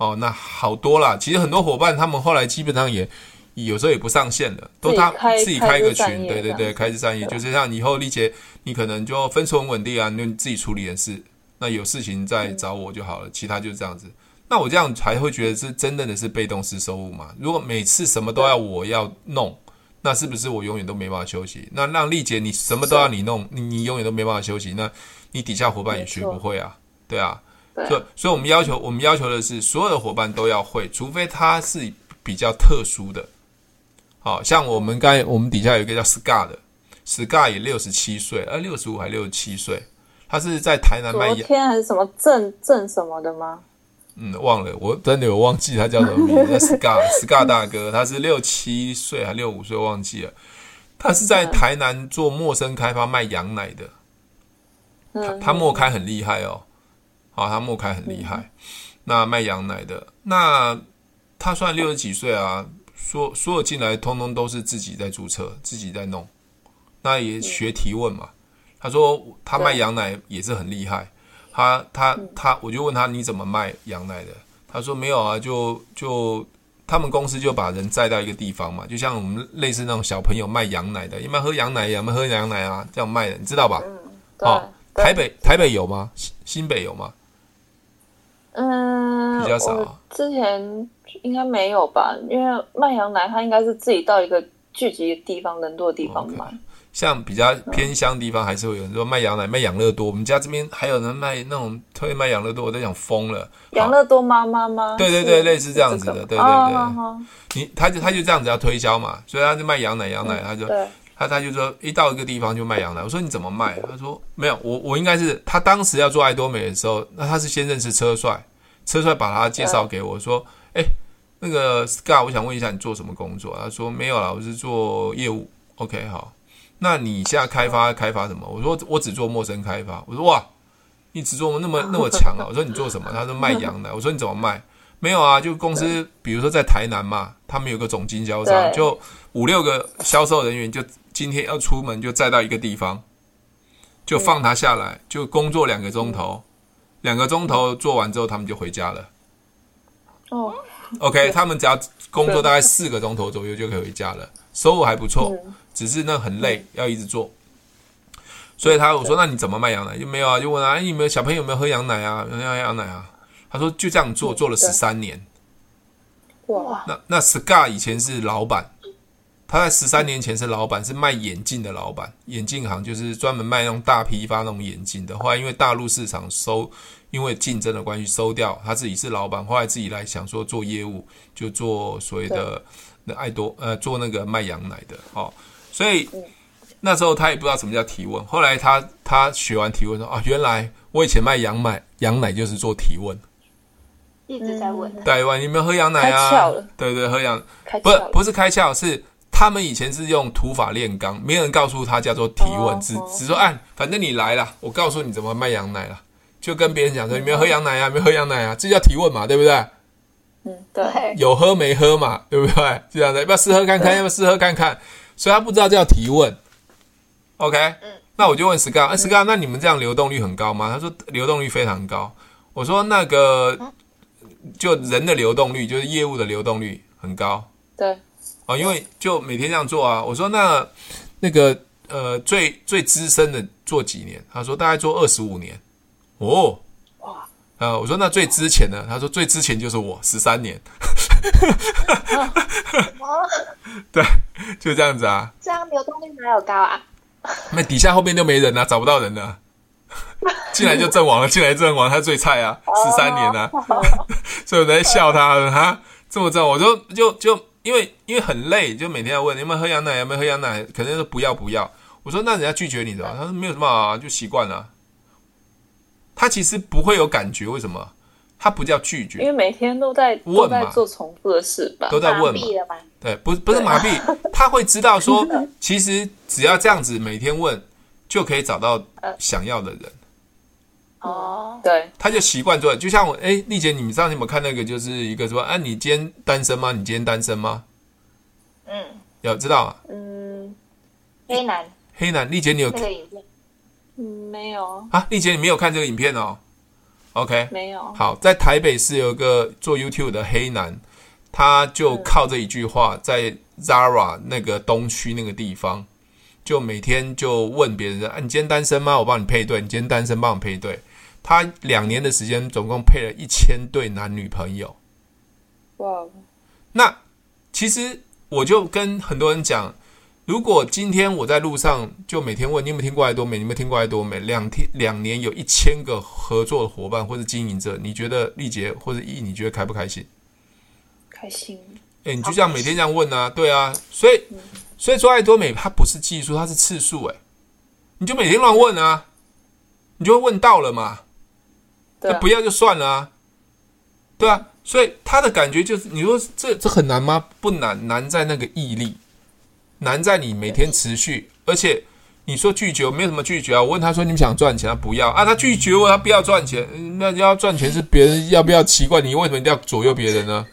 哦，那好多啦。其实很多伙伴他们后来基本上也。有时候也不上线了，都他自己开一个群，对对对，开枝散叶，就是像以后丽姐，你可能就分数很稳定啊，你自己处理的事，那有事情再找我就好了，其他就是这样子。那我这样才会觉得是真正的是被动式收入嘛？如果每次什么都要我要弄，那是不是我永远都没办法休息？那让丽姐你什么都要你弄，你你永远都没办法休息，那你底下伙伴也学不会啊，对啊，所以所以我们要求我们要求的是所有的伙伴都要会，除非他是比较特殊的。好像我们刚才我们底下有一个叫 Scar 的，Scar 也六十七岁，呃，六十五还六十七岁，他是在台南卖羊。天还是什么镇镇什么的吗？嗯，忘了，我真的有忘记他叫什么名字。Scar Scar 大哥，他是六七岁还六五岁，忘记了。他是在台南做陌生开发卖羊奶的，他他陌开很厉害哦，好，他莫开很厉害。那卖羊奶的，那他算六十几岁啊。所所有进来，通通都是自己在注册，自己在弄。那也学提问嘛。他说他卖羊奶也是很厉害。他他他，我就问他你怎么卖羊奶的？他说没有啊，就就他们公司就把人载到一个地方嘛，就像我们类似那种小朋友卖羊奶的，有没有喝羊奶？有没有喝羊奶啊？这样卖的，你知道吧？哦，台北台北有吗？新新北有吗？嗯，比较少。之前。应该没有吧？因为卖羊奶，他应该是自己到一个聚集的地方、人多的地方买。Okay. 像比较偏乡地方，还是会有人说卖羊奶、卖养乐多。我们家这边还有人卖那种特别卖养乐多，我在想疯了。养乐多妈妈吗？对对对，类似这样子的，对对对。哦、你他就他就这样子要推销嘛，所以他就卖羊奶、羊奶，他就、嗯、他他就说一到一个地方就卖羊奶。我说你怎么卖？他说没有，我我应该是他当时要做爱多美的时候，那他是先认识车帅，车帅把他介绍给我说，哎。那个 Scar，我想问一下，你做什么工作？他说没有啦，我是做业务。OK，好，那你现在开发开发什么？我说我只做陌生开发。我说哇，你只做那么那么强啊？我说你做什么？他说卖羊奶。我说你怎么卖？没有啊，就公司比如说在台南嘛，他们有个总经销商，就五六个销售人员，就今天要出门就载到一个地方，就放他下来，就工作两个钟头，两个钟头做完之后，他们就回家了。哦。OK，他们只要工作大概四个钟头左右就可以回家了，收入还不错，只是那很累，要一直做。所以他我说那你怎么卖羊奶？就没有啊，就问啊，哎，有没有小朋友有没有喝羊奶啊？有没有喝羊奶啊？他说就这样做，做了十三年。哇，那那 Scar 以前是老板，他在十三年前是老板，是卖眼镜的老板，眼镜行就是专门卖那种大批发那种眼镜的。后来因为大陆市场收，因为竞争的关系收掉，他自己是老板，后来自己来想说做业务，就做所谓的那爱多呃做那个卖羊奶的哦，所以那时候他也不知道什么叫提问，后来他他学完提问说啊，原来我以前卖羊奶羊奶就是做提问。一直在问，对，问你有没有喝羊奶啊？对对，喝羊，不是不是开窍，是他们以前是用土法炼钢，没人告诉他叫做提问，只只说哎，反正你来了，我告诉你怎么卖羊奶了，就跟别人讲说，你没有喝羊奶啊？没有喝羊奶啊？这叫提问嘛，对不对？嗯，对，有喝没喝嘛，对不对？这样的，要不要试喝看看？要不要试喝看看？所以他不知道叫提问。OK，嗯，那我就问 Scar，哎，Scar，那你们这样流动率很高吗？他说流动率非常高。我说那个。就人的流动率，就是业务的流动率很高。对，哦，因为就每天这样做啊。我说那那个呃，最最资深的做几年？他说大概做二十五年。哦，哇，呃，我说那最之前的？他说最之前就是我十三年。对，就这样子啊。这样流动率哪有高啊？那底下后面就没人了，找不到人了。进来就阵亡了，进来阵亡，他最菜啊，十三年啊，所以我在笑他哈，这么阵，我就就就因为因为很累，就每天要问你有没有喝羊奶，有没有喝羊奶，肯定是不要不要。我说那人家拒绝你的，他说没有什么啊，就习惯了。他其实不会有感觉，为什么？他不叫拒绝，因为每天都在问嘛，都在做重复的事吧，都在问嘛。对，不不是麻痹，他会知道说，其实只要这样子每天问。就可以找到想要的人，哦，对，他就习惯做，就像我，哎，丽姐，你们上次有没有看那个，就是一个说，啊，你今天单身吗？你今天单身吗？嗯，有知道啊？嗯，黑男，黑男，丽姐，你有这个影片？嗯，没有啊，丽姐，你没有看这个影片哦？OK，没有。好，在台北市有个做 YouTube 的黑男，他就靠这一句话，在 Zara 那个东区那个地方。就每天就问别人：“啊，你今天单身吗？我帮你配对。你今天单身，帮我配对。”他两年的时间，总共配了一千对男女朋友。哇！那其实我就跟很多人讲，如果今天我在路上就每天问你有没有听过爱多美，你有没有听过爱多美？两天两年有一千个合作的伙伴或者经营者，你觉得丽杰或者易，你觉得开不开心？开心。哎，你就这样每天这样问啊？对啊，所以。所以说爱多美它不是技术，它是次数哎，你就每天乱问啊，你就会问到了嘛，那不要就算了啊，对啊，所以他的感觉就是，你说这这很难吗？不难，难在那个毅力，难在你每天持续，而且你说拒绝，我没有什么拒绝啊。我问他说，你们想赚钱，他不要啊，他拒绝我，他不要赚钱，那要赚钱是别人要不要奇怪？你为什么一定要左右别人呢？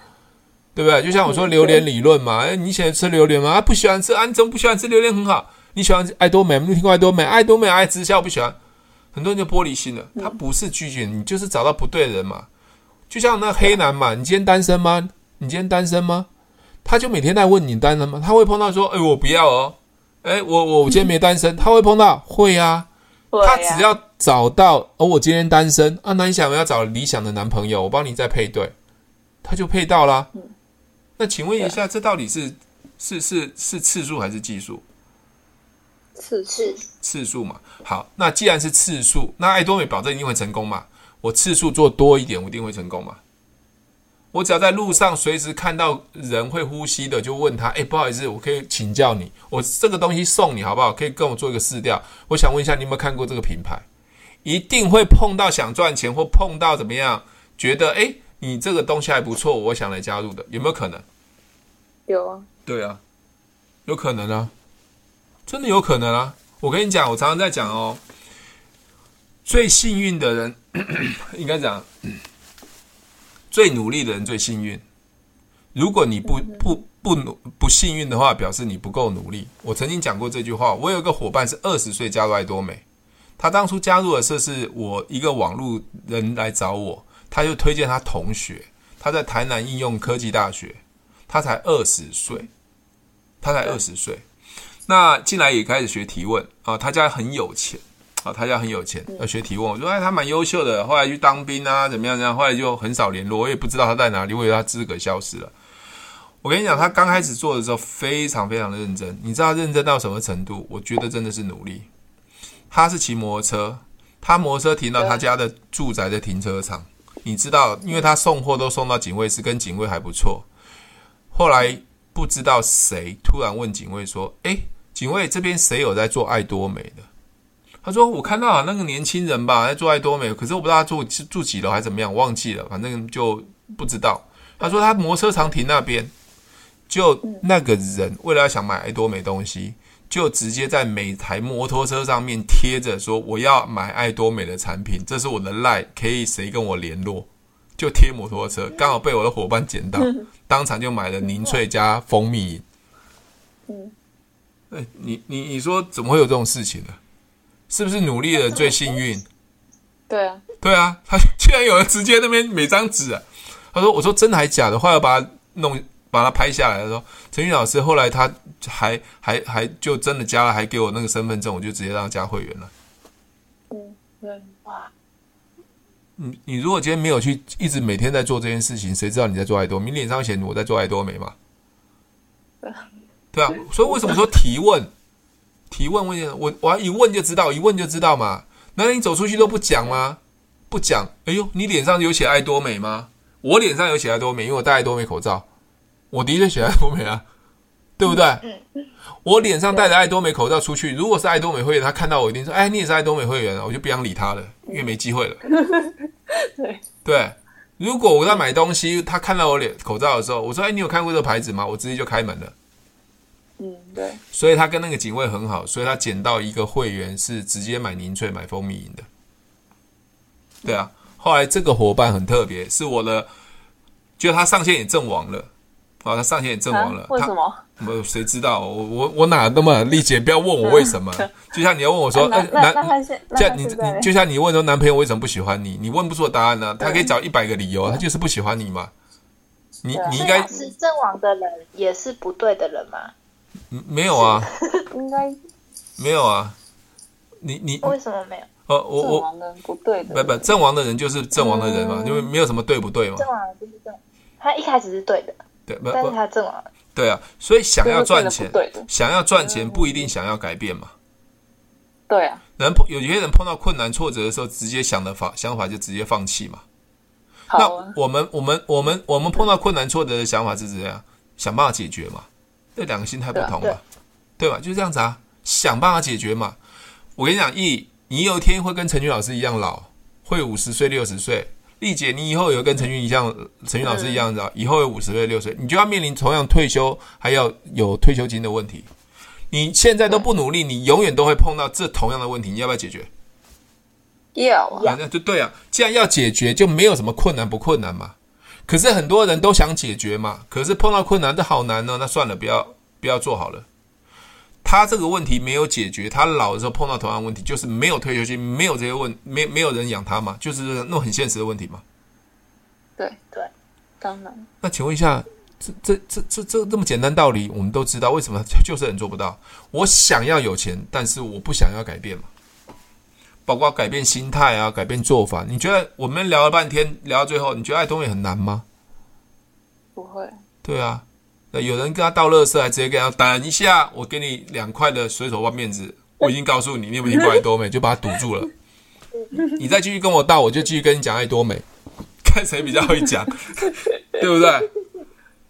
对不对？就像我说榴莲理论嘛，哎，你喜欢吃榴莲吗？啊，不喜欢吃啊，你怎么不喜欢吃榴莲？很好，你喜欢爱多美？你听过爱多美？爱多美爱直销不喜欢，很多人就玻璃心了。他不是拒绝你，就是找到不对的人嘛。就像那黑男嘛，你今天单身吗？你今天单身吗？他就每天在问你单身吗？他会碰到说，哎，我不要哦，哎，我我我今天没单身。他会碰到会啊，他只要找到哦，我今天单身啊，那你想我要找理想的男朋友，我帮你再配对，他就配到啦。那请问一下，这到底是是是是次数还是技术？次次次数嘛。好，那既然是次数，那爱多美保证一定会成功嘛？我次数做多一点，我一定会成功嘛？我只要在路上随时看到人会呼吸的，就问他：哎，不好意思，我可以请教你，我这个东西送你好不好？可以跟我做一个试调。我想问一下，你有没有看过这个品牌？一定会碰到想赚钱或碰到怎么样，觉得哎。诶你这个东西还不错，我想来加入的，有没有可能？有啊。对啊，有可能啊，真的有可能啊！我跟你讲，我常常在讲哦，最幸运的人，应该讲，最努力的人最幸运。如果你不不不努不幸运的话，表示你不够努力。我曾经讲过这句话。我有一个伙伴是二十岁加入爱多美，他当初加入的时候是我一个网络人来找我。他就推荐他同学，他在台南应用科技大学，他才二十岁，他才二十岁，那进来也开始学提问啊，他家很有钱，啊，他家很有钱，要学提问。我说哎，他蛮优秀的，后来去当兵啊，怎么样？这样，后来就很少联络，我也不知道他在哪里，我以为他资格消失了。我跟你讲，他刚开始做的时候非常非常的认真，你知道他认真到什么程度？我觉得真的是努力。他是骑摩托车，他摩托车停到他家的住宅的停车场，你知道，因为他送货都送到警卫室，跟警卫还不错。后来不知道谁突然问警卫说：“哎，警卫这边谁有在做爱多美的？”他说：“我看到啊，那个年轻人吧，在做爱多美，可是我不知道他住住几楼还是怎么样，忘记了，反正就不知道。”他说：“他摩托车常停那边，就那个人为了要想买爱多美东西，就直接在每台摩托车上面贴着说我要买爱多美的产品，这是我的 LINE，可以谁跟我联络？就贴摩托车，刚好被我的伙伴捡到。”当场就买了凝萃加蜂蜜饮。嗯，哎，你你你说怎么会有这种事情呢？是不是努力的人最幸运？对啊，对啊，他居然有人直接那边每张纸啊，他说：“我说真的还假的？”后来把他弄把他拍下来的时候，陈玉老师后来他还还还就真的加了，还给我那个身份证，我就直接让他加会员了。嗯，对，哇。你你如果今天没有去一直每天在做这件事情，谁知道你在做爱多美？你脸上写我在做爱多美吗？对啊，所以为什么说提问？提问问题，我我一问就知道，一问就知道嘛。难道你走出去都不讲吗？不讲。哎呦，你脸上有写爱多美吗？我脸上有写爱多美，因为我戴爱多美口罩，我的确写爱多美啊，对不对？我脸上戴着爱多美口罩出去，如果是爱多美会员，他看到我一定说：“哎，你也是爱多美会员啊！”我就不想理他了，因为没机会了。对对，如果我在买东西，他看到我脸口罩的时候，我说：“哎，你有看过这个牌子吗？”我直接就开门了。嗯，对。所以他跟那个警卫很好，所以他捡到一个会员是直接买凝萃、买蜂蜜饮的。对啊，后来这个伙伴很特别，是我的，就他上线也阵亡了。啊，他上线也阵亡了。为什么？我谁知道？我我我哪那么丽姐？不要问我为什么。就像你要问我说，男男，像你你就像你问说男朋友为什么不喜欢你？你问不出答案呢？他可以找一百个理由，他就是不喜欢你嘛。你你应该是阵亡的人也是不对的人吗？没有啊，应该没有啊。你你为什么没有？呃，我我不对的，不不，阵亡的人就是阵亡的人嘛，因为没有什么对不对嘛。阵亡就是阵，他一开始是对的。对，但是他阵亡了。对啊，所以想要赚钱，想要赚钱不一定想要改变嘛。对啊，人碰有些人碰到困难挫折的时候，直接想的法想法就直接放弃嘛。好那我们我们我们我们碰到困难挫折的想法是怎样？想办法解决嘛。这两个心态不同嘛，对吧？就是这样子啊，想办法解决嘛。我跟你讲，易你有一天会跟陈俊老师一样老，会五十岁六十岁。丽姐，你以后有跟陈俊一样，陈俊老师一样的，以后有五十岁、六十岁，你就要面临同样退休还要有退休金的问题。你现在都不努力，你永远都会碰到这同样的问题。你要不要解决？要啊，那就对啊。既然要解决，就没有什么困难不困难嘛。可是很多人都想解决嘛，可是碰到困难，这好难呢。那算了，不要不要做好了。他这个问题没有解决，他老的时候碰到同样问题，就是没有退休金，没有这些问，没没有人养他嘛，就是那种很现实的问题嘛。对对，当然。那请问一下，这这这这这这么简单道理，我们都知道，为什么就是人做不到？我想要有钱，但是我不想要改变嘛。包括改变心态啊，改变做法。你觉得我们聊了半天，聊到最后，你觉得爱多美很难吗？不会。对啊。有人跟他倒垃圾，还直接跟他等一下，我给你两块的水手换面子。我已经告诉你，你有没有听过爱多美？就把他堵住了。你再继续跟我倒，我就继续跟你讲爱多美，看谁比较会讲，对不对？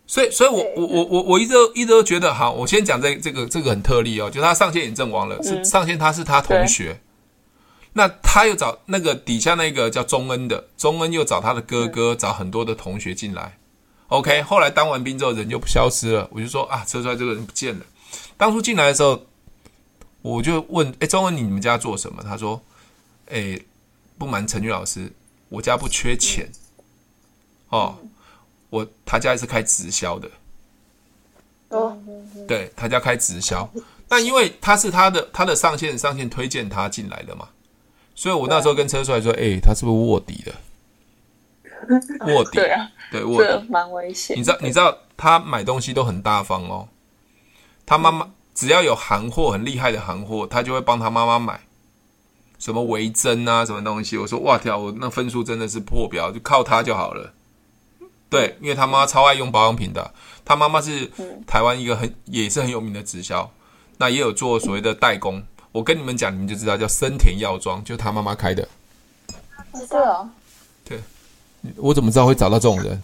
所以，所以我我我我我一直都一直都觉得，好，我先讲这这个这个很特例哦，就他上线也阵亡了，是上线他是他同学，那他又找那个底下那个叫钟恩的，钟恩又找他的哥哥，找很多的同学进来。OK，后来当完兵之后人就消失了，我就说啊，车帅这个人不见了。当初进来的时候，我就问，哎，钟恩，你们家做什么？他说，哎，不瞒陈俊老师，我家不缺钱，哦，我他家是开直销的，哦，对他家开直销，那因为他是他的他的上线上线推荐他进来的嘛，所以我那时候跟车帅说，哎，他是不是卧底的？卧底，对啊，对卧底蛮危险。你知道，你知道他买东西都很大方哦。他妈妈只要有行货很厉害的行货，他就会帮他妈妈买。什么维珍啊，什么东西。我说哇跳，我那分数真的是破表，就靠他就好了。对，因为他妈妈超爱用保养品的，他妈妈是台湾一个很也是很有名的直销，那也有做所谓的代工。我跟你们讲，你们就知道叫森田药妆，就是他妈妈开的。是哦，对，我怎么知道会找到这种人？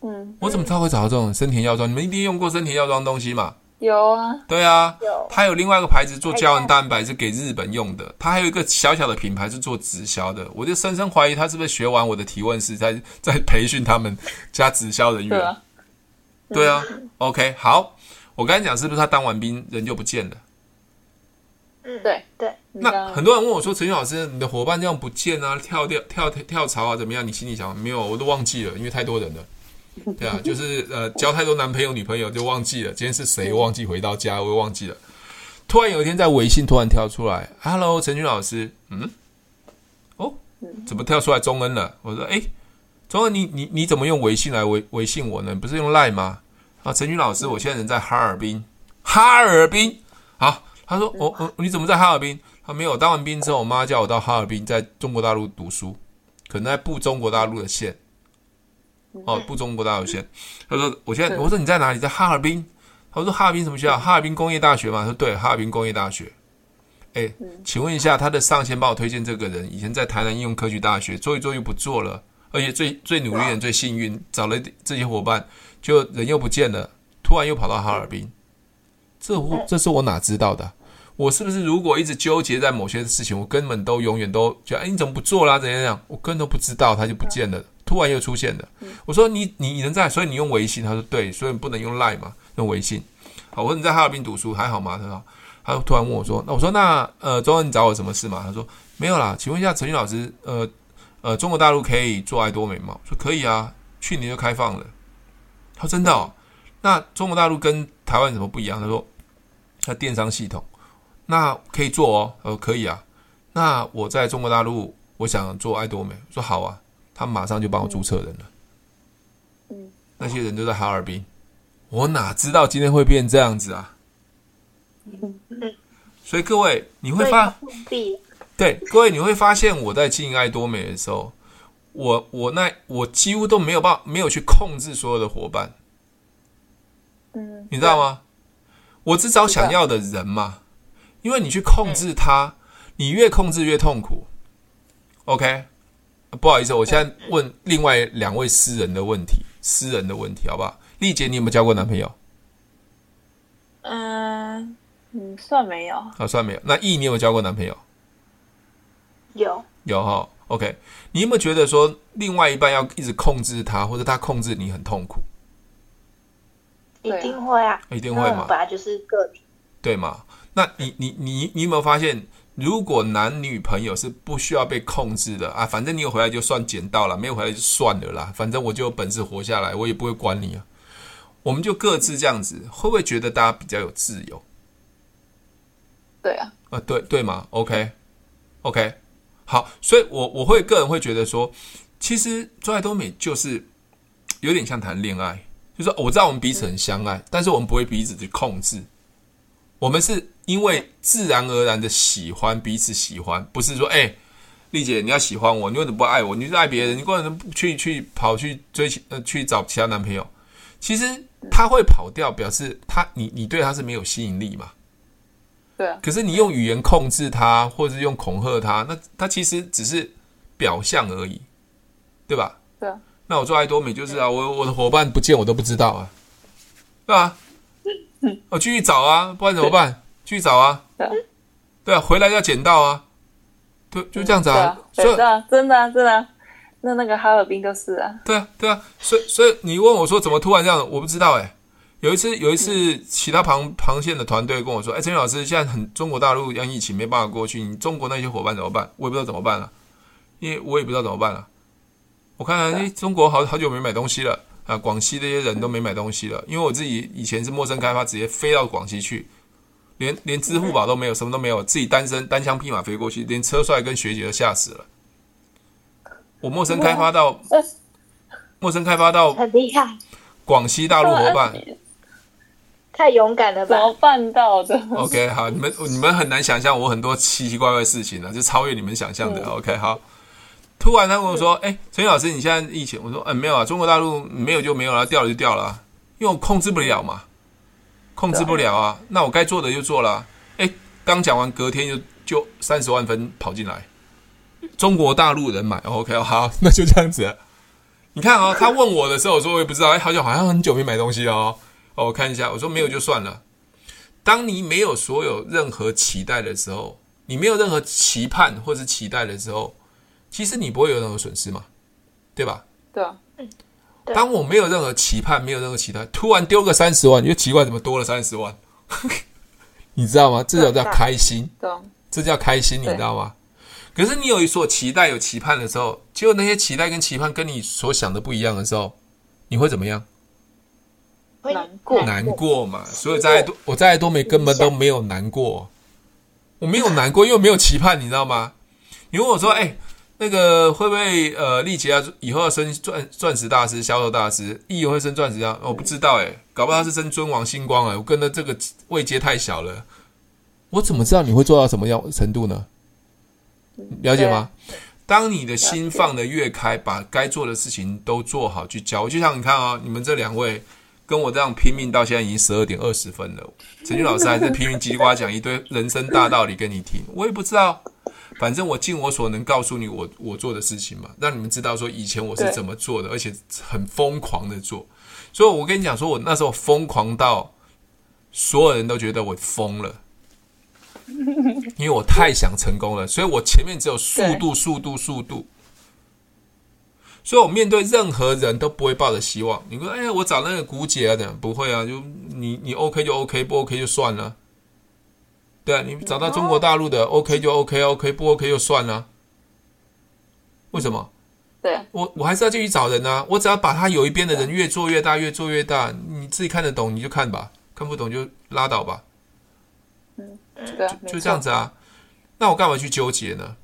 嗯，我怎么知道会找到这种森田药妆？你们一定用过森田药妆东西嘛？有啊，对啊，有。它有另外一个牌子做胶原蛋白是给日本用的，它还有一个小小的品牌是做直销的。我就深深怀疑他是不是学完我的提问是在 在培训他们家直销人员。对啊，对啊。OK，好，我刚才讲是不是他当完兵人就不见了？嗯，对对。那很多人问我说：“陈老师，你的伙伴这样不见啊，跳跳跳跳槽啊，怎么样？”你心里想没有？我都忘记了，因为太多人了。对啊，就是呃，交太多男朋友女朋友就忘记了。今天是谁忘记回到家，我也忘记了。突然有一天在微信突然跳出来，“Hello，陈军老师。”嗯，哦，怎么跳出来中恩了？我说：“哎，中恩，你你你怎么用微信来微微信我呢？你不是用赖吗？”啊，陈军老师，我现在人在哈尔滨，哈尔滨。好，他说：“哦我，你怎么在哈尔滨？”他没有当完兵之后，我妈叫我到哈尔滨，在中国大陆读书，可能在布中国大陆的县。哦，布中国大陆县。他说：“我现在，我说你在哪里？在哈尔滨。”他说：“哈尔滨什么学校？哈尔滨工业大学嘛。”他说：“对，哈尔滨工业大学。”哎，请问一下，他的上线帮我推荐这个人，以前在台南应用科技大学做一做又不做了，而且最最努力的人最幸运，找了这些伙伴，就人又不见了，突然又跑到哈尔滨。这我这是我哪知道的？我是不是如果一直纠结在某些事情，我根本都永远都觉得，哎，你怎么不做啦？怎样怎样？我根本都不知道，他就不见了，突然又出现了。我说你你你人在，所以你用微信。他说对，所以不能用 Line 嘛，用微信。好，我说你在哈尔滨读书还好吗？他说，他突然问我说，那我说那呃，中文你找我什么事嘛？他说没有啦，请问一下陈军老师，呃呃，中国大陆可以做爱多美吗？我说可以啊，去年就开放了。他说真的哦，那中国大陆跟台湾有什么不一样？他说他电商系统。那可以做哦，呃，可以啊。那我在中国大陆，我想做爱多美，说好啊，他马上就帮我注册人了。嗯，那些人都在哈尔滨，我哪知道今天会变这样子啊？嗯，所以各位你会发，对，各位你会发现我在经营爱多美的时候，我我那我几乎都没有办法，没有去控制所有的伙伴。嗯，你知道吗？我只找想要的人嘛。因为你去控制他，你越控制越痛苦。OK，不好意思，我现在问另外两位私人的问题，私人的问题，好不好？丽姐，你有没有交过男朋友？嗯嗯，算没有。啊，算没有。那 E，你有没有交过男朋友？有有哈。OK，你有没有觉得说另外一半要一直控制他，或者他控制你很痛苦？一定会啊，一定会嘛。本来就是个体，对吗？那你你你你有没有发现，如果男女朋友是不需要被控制的啊，反正你有回来就算捡到了，没有回来就算了啦，反正我就有本事活下来，我也不会管你啊。我们就各自这样子，会不会觉得大家比较有自由？对啊，啊对对嘛，OK OK，好，所以我我会个人会觉得说，其实做爱多美就是有点像谈恋爱，就是我知道我们彼此很相爱，但是我们不会彼此去控制，我们是。因为自然而然的喜欢彼此喜欢，不是说哎，丽姐你要喜欢我，你为什么不爱我？你是爱别人，你为什么不去去跑去追呃去找其他男朋友？其实他会跑掉，表示他你你对他是没有吸引力嘛？对啊。可是你用语言控制他，或者是用恐吓他，那他其实只是表象而已，对吧？对啊。那我做爱多美就是啊，我我的伙伴不见我都不知道啊，对吧？我继续找啊，不然怎么办？去找啊，对。啊，回来要捡到啊，对，就这样子啊，所以真的真的那那个哈尔滨就是啊，对啊对啊，所以所以你问我说怎么突然这样，我不知道哎，有一次有一次其他螃螃蟹的团队跟我说，哎，陈老师现在很中国大陆让疫情没办法过去，你中国那些伙伴怎么办？我也不知道怎么办了，因为我也不知道怎么办了，我看哎，中国好好久没买东西了。啊，广西这些人都没买东西了，因为我自己以前是陌生开发，直接飞到广西去。连连支付宝都没有，什么都没有，自己单身单枪匹马飞过去，连车帅跟学姐都吓死了。我陌生开发到，陌生开发到，很厉害。广西大陆伙伴，太勇敢了吧？怎么办到的？OK，好，你们你们很难想象我很多奇奇怪怪的事情呢，就超越你们想象的。嗯、OK，好。突然他跟我说：“哎、欸，陈老师，你现在疫情？”我说：“嗯、欸，没有啊，中国大陆没有就没有了，掉了就掉了，因为我控制不了嘛，控制不了啊。那我该做的就做了。哎、欸，刚讲完，隔天就就三十万分跑进来，中国大陆人买。OK，好，那就这样子。你看啊、哦，他问我的时候，我说我也不知道，哎、欸，好久好像很久没买东西了哦。哦，我看一下，我说没有就算了。当你没有所有任何期待的时候，你没有任何期盼或是期待的时候。”其实你不会有任何损失嘛，对吧？对啊。当我没有任何期盼，没有任何期待，突然丢个三十万，你就奇怪怎么多了三十万？你知道吗？这叫叫开心。对。这叫开心，你知道吗？可是你有一所期待、有期盼的时候，结果那些期待跟期盼跟你所想的不一样的时候，你会怎么样？难过。难过嘛。所以在爱多，我在多美根本都没有难过。我没有难过，因为没有期盼，你知道吗？你问我说：“哎。”那个会不会呃，力杰啊，以后要升钻钻石大师、销售大师，亦会升钻石啊？我不知道诶，搞不好他是升尊王星光诶，我跟的这个位阶太小了，我怎么知道你会做到什么样程度呢？了解吗？当你的心放得越开，把该做的事情都做好去教，就像你看啊、哦，你们这两位跟我这样拼命到现在已经十二点二十分了，陈俊老师还在拼命叽里呱讲一堆人生大道理跟你听，我也不知道。反正我尽我所能告诉你我我做的事情嘛，让你们知道说以前我是怎么做的，而且很疯狂的做。所以我跟你讲说，我那时候疯狂到所有人都觉得我疯了，因为我太想成功了，所以我前面只有速度、速度、速度。所以我面对任何人都不会抱着希望。你说，哎呀，我找那个姑姐啊，等不会啊，就你你 OK 就 OK，不 OK 就算了。对啊，你找到中国大陆的 OK 就 OK，OK 不 OK 就算了。为什么？对，我我还是要继续找人啊。我只要把他有一边的人越做越大，越做越大，你自己看得懂你就看吧，看不懂就拉倒吧。嗯，对，就就这样子啊。那我干嘛去纠结呢？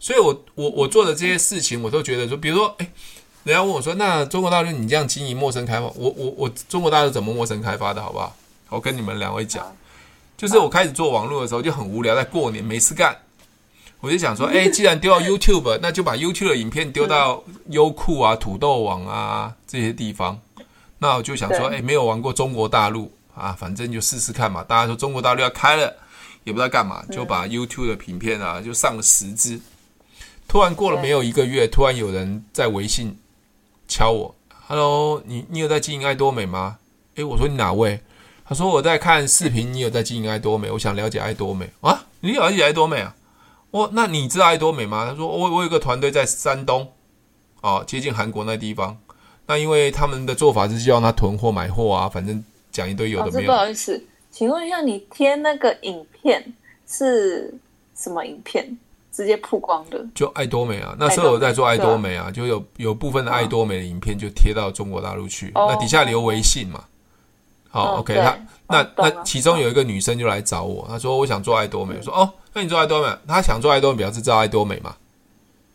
所以我我我做的这些事情，我都觉得说，比如说，哎，人家问我说，那中国大陆你这样经营陌生开发，我我我中国大陆怎么陌生开发的，好不好？我跟你们两位讲。就是我开始做网络的时候就很无聊，在过年没事干，我就想说，哎，既然丢到 YouTube，那就把 YouTube 的影片丢到优酷啊、土豆网啊这些地方。那我就想说，哎，没有玩过中国大陆啊，反正就试试看嘛。大家说中国大陆要开了，也不知道干嘛，就把 YouTube 的影片啊就上了十支。突然过了没有一个月，突然有人在微信敲我，Hello，你你有在经营爱多美吗？哎，我说你哪位？他说我在看视频，你有在经营爱多美，我想了解爱多美啊，你了解爱多美啊？我那你知道爱多美吗？他说我我有个团队在山东，哦，接近韩国那地方。那因为他们的做法是希望他囤货买货啊，反正讲一堆有的没有。不好意思，请问一下，你贴那个影片是什么影片？直接曝光的？就爱多美啊，那时候我在做爱多美啊，就有有部分的爱多美的影片就贴到中国大陆去，那底下留微信嘛。好，OK，他那那其中有一个女生就来找我，她说我想做爱多美，我说哦，那你做爱多美，她想做爱多美，表示知道爱多美嘛？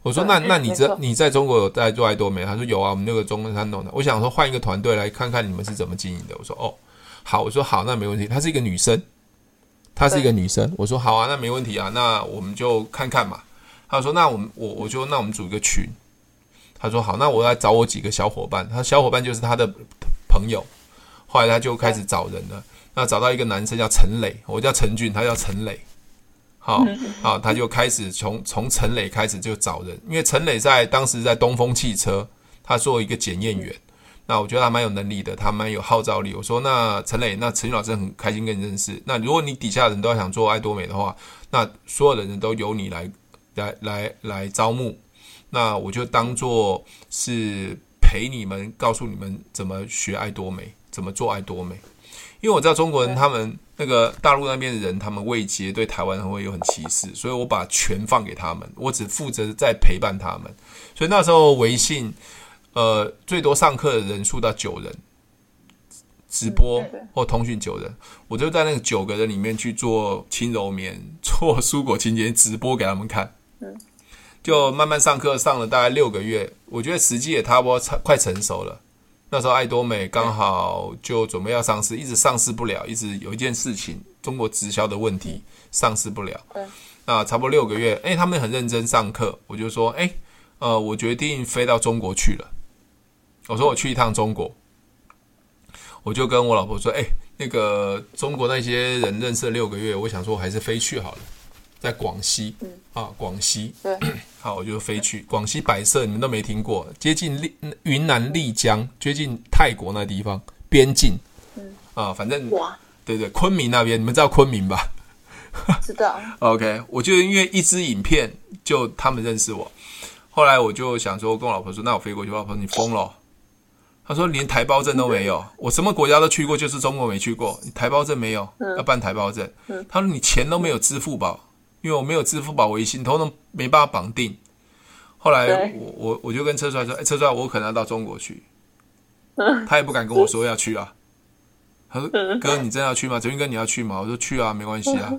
我说那那你这你在中国有在做爱多美？她说有啊，我们那个中山弄的。我想说换一个团队来看看你们是怎么经营的。我说哦，好，我说好，那没问题。她是一个女生，她是一个女生。我说好啊，那没问题啊，那我们就看看嘛。她说那我们我我就那我们组一个群。她说好，那我来找我几个小伙伴，她小伙伴就是她的朋友。后来他就开始找人了，那找到一个男生叫陈磊，我叫陈俊，他叫陈磊。好，好，他就开始从从陈磊开始就找人，因为陈磊在当时在东风汽车，他做一个检验员。那我觉得他蛮有能力的，他蛮有号召力。我说那陈磊，那陈俊老师很开心跟你认识。那如果你底下的人都要想做爱多美的话，那所有的人都由你来来来来招募。那我就当做是陪你们，告诉你们怎么学爱多美。怎么做爱多美？因为我知道中国人他们那个大陆那边的人，他们未接对台湾人会有很歧视，所以我把权放给他们，我只负责在陪伴他们。所以那时候微信，呃，最多上课的人数到九人，直播或通讯九人，我就在那个九个人里面去做轻柔棉、做蔬果清洁直播给他们看。就慢慢上课，上了大概六个月，我觉得时机也差不多快成熟了。那时候爱多美刚好就准备要上市，一直上市不了，一直有一件事情，中国直销的问题上市不了。对，那差不多六个月，哎，他们很认真上课，我就说，哎，呃，我决定飞到中国去了。我说我去一趟中国，我就跟我老婆说，哎，那个中国那些人认识了六个月，我想说我还是飞去好了，在广西，啊，广西，对。好，我就飞去广西百色，你们都没听过，接近丽云南丽江，接近泰国那地方边境，嗯啊，反正哇，对对，昆明那边，你们知道昆明吧？知道。OK，我就因为一支影片，就他们认识我。后来我就想说，跟我老婆说，那我飞过去。我老婆说你疯了？他说连台胞证都没有，我什么国家都去过，就是中国没去过，你台胞证没有，要办台胞证。他说你钱都没有支付宝。因为我没有支付宝、微信，通通没办法绑定。后来我我我就跟车帅说：“哎，车帅，我可能要到中国去。”他也不敢跟我说要去啊。他说：“哥，你真要去吗？哲云哥，你要去吗？”我说：“去啊，没关系啊。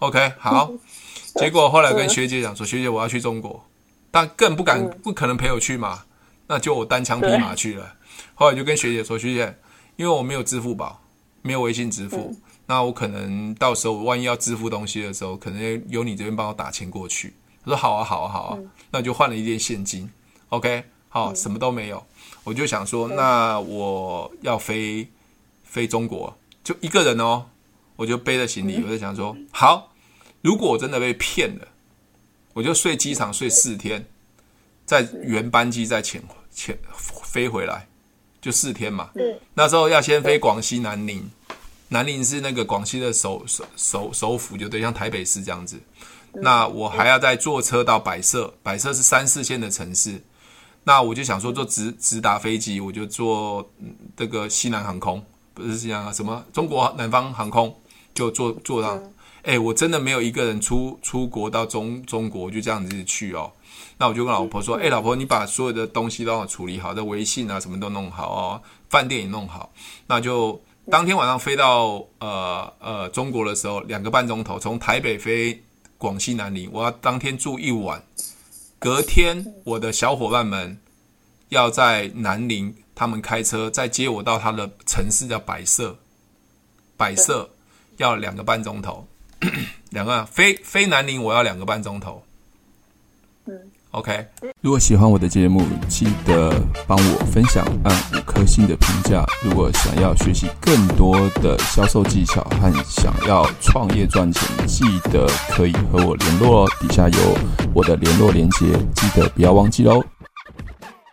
”OK，好。结果后来跟学姐讲说：“学姐，我要去中国。”但更不敢，不可能陪我去嘛。那就我单枪匹马去了。后来就跟学姐说：“学姐，因为我没有支付宝，没有微信支付。”那我可能到时候万一要支付东西的时候，可能由你这边帮我打钱过去。他说好啊，好啊，好啊，嗯、那就换了一点现金。OK，好，嗯、什么都没有，我就想说，那我要飞飞中国，就一个人哦，我就背着行李，我就想说，好，如果我真的被骗了，我就睡机场睡四天，在原班机再潜潜飞回来，就四天嘛。嗯、那时候要先飞广西南宁。南宁是那个广西的首首首首府，就对，像台北市这样子。那我还要再坐车到百色，百色是三四线的城市。那我就想说，坐直直达飞机，我就坐这个西南航空，不是西南啊什么中国南方航空，就坐坐到。哎，我真的没有一个人出出国到中中国，就这样子去哦。那我就跟老婆说，哎，老婆，你把所有的东西都要处理好，的微信啊什么都弄好哦，饭店也弄好，那就。当天晚上飞到呃呃中国的时候，两个半钟头，从台北飞广西南宁，我要当天住一晚。隔天我的小伙伴们要在南宁，他们开车再接我到他的城市叫百色，百色要两个半钟头，两个飞飞南宁我要两个半钟头。嗯。OK，如果喜欢我的节目，记得帮我分享，按五颗星的评价。如果想要学习更多的销售技巧和想要创业赚钱，记得可以和我联络哦。底下有我的联络连接，记得不要忘记哦。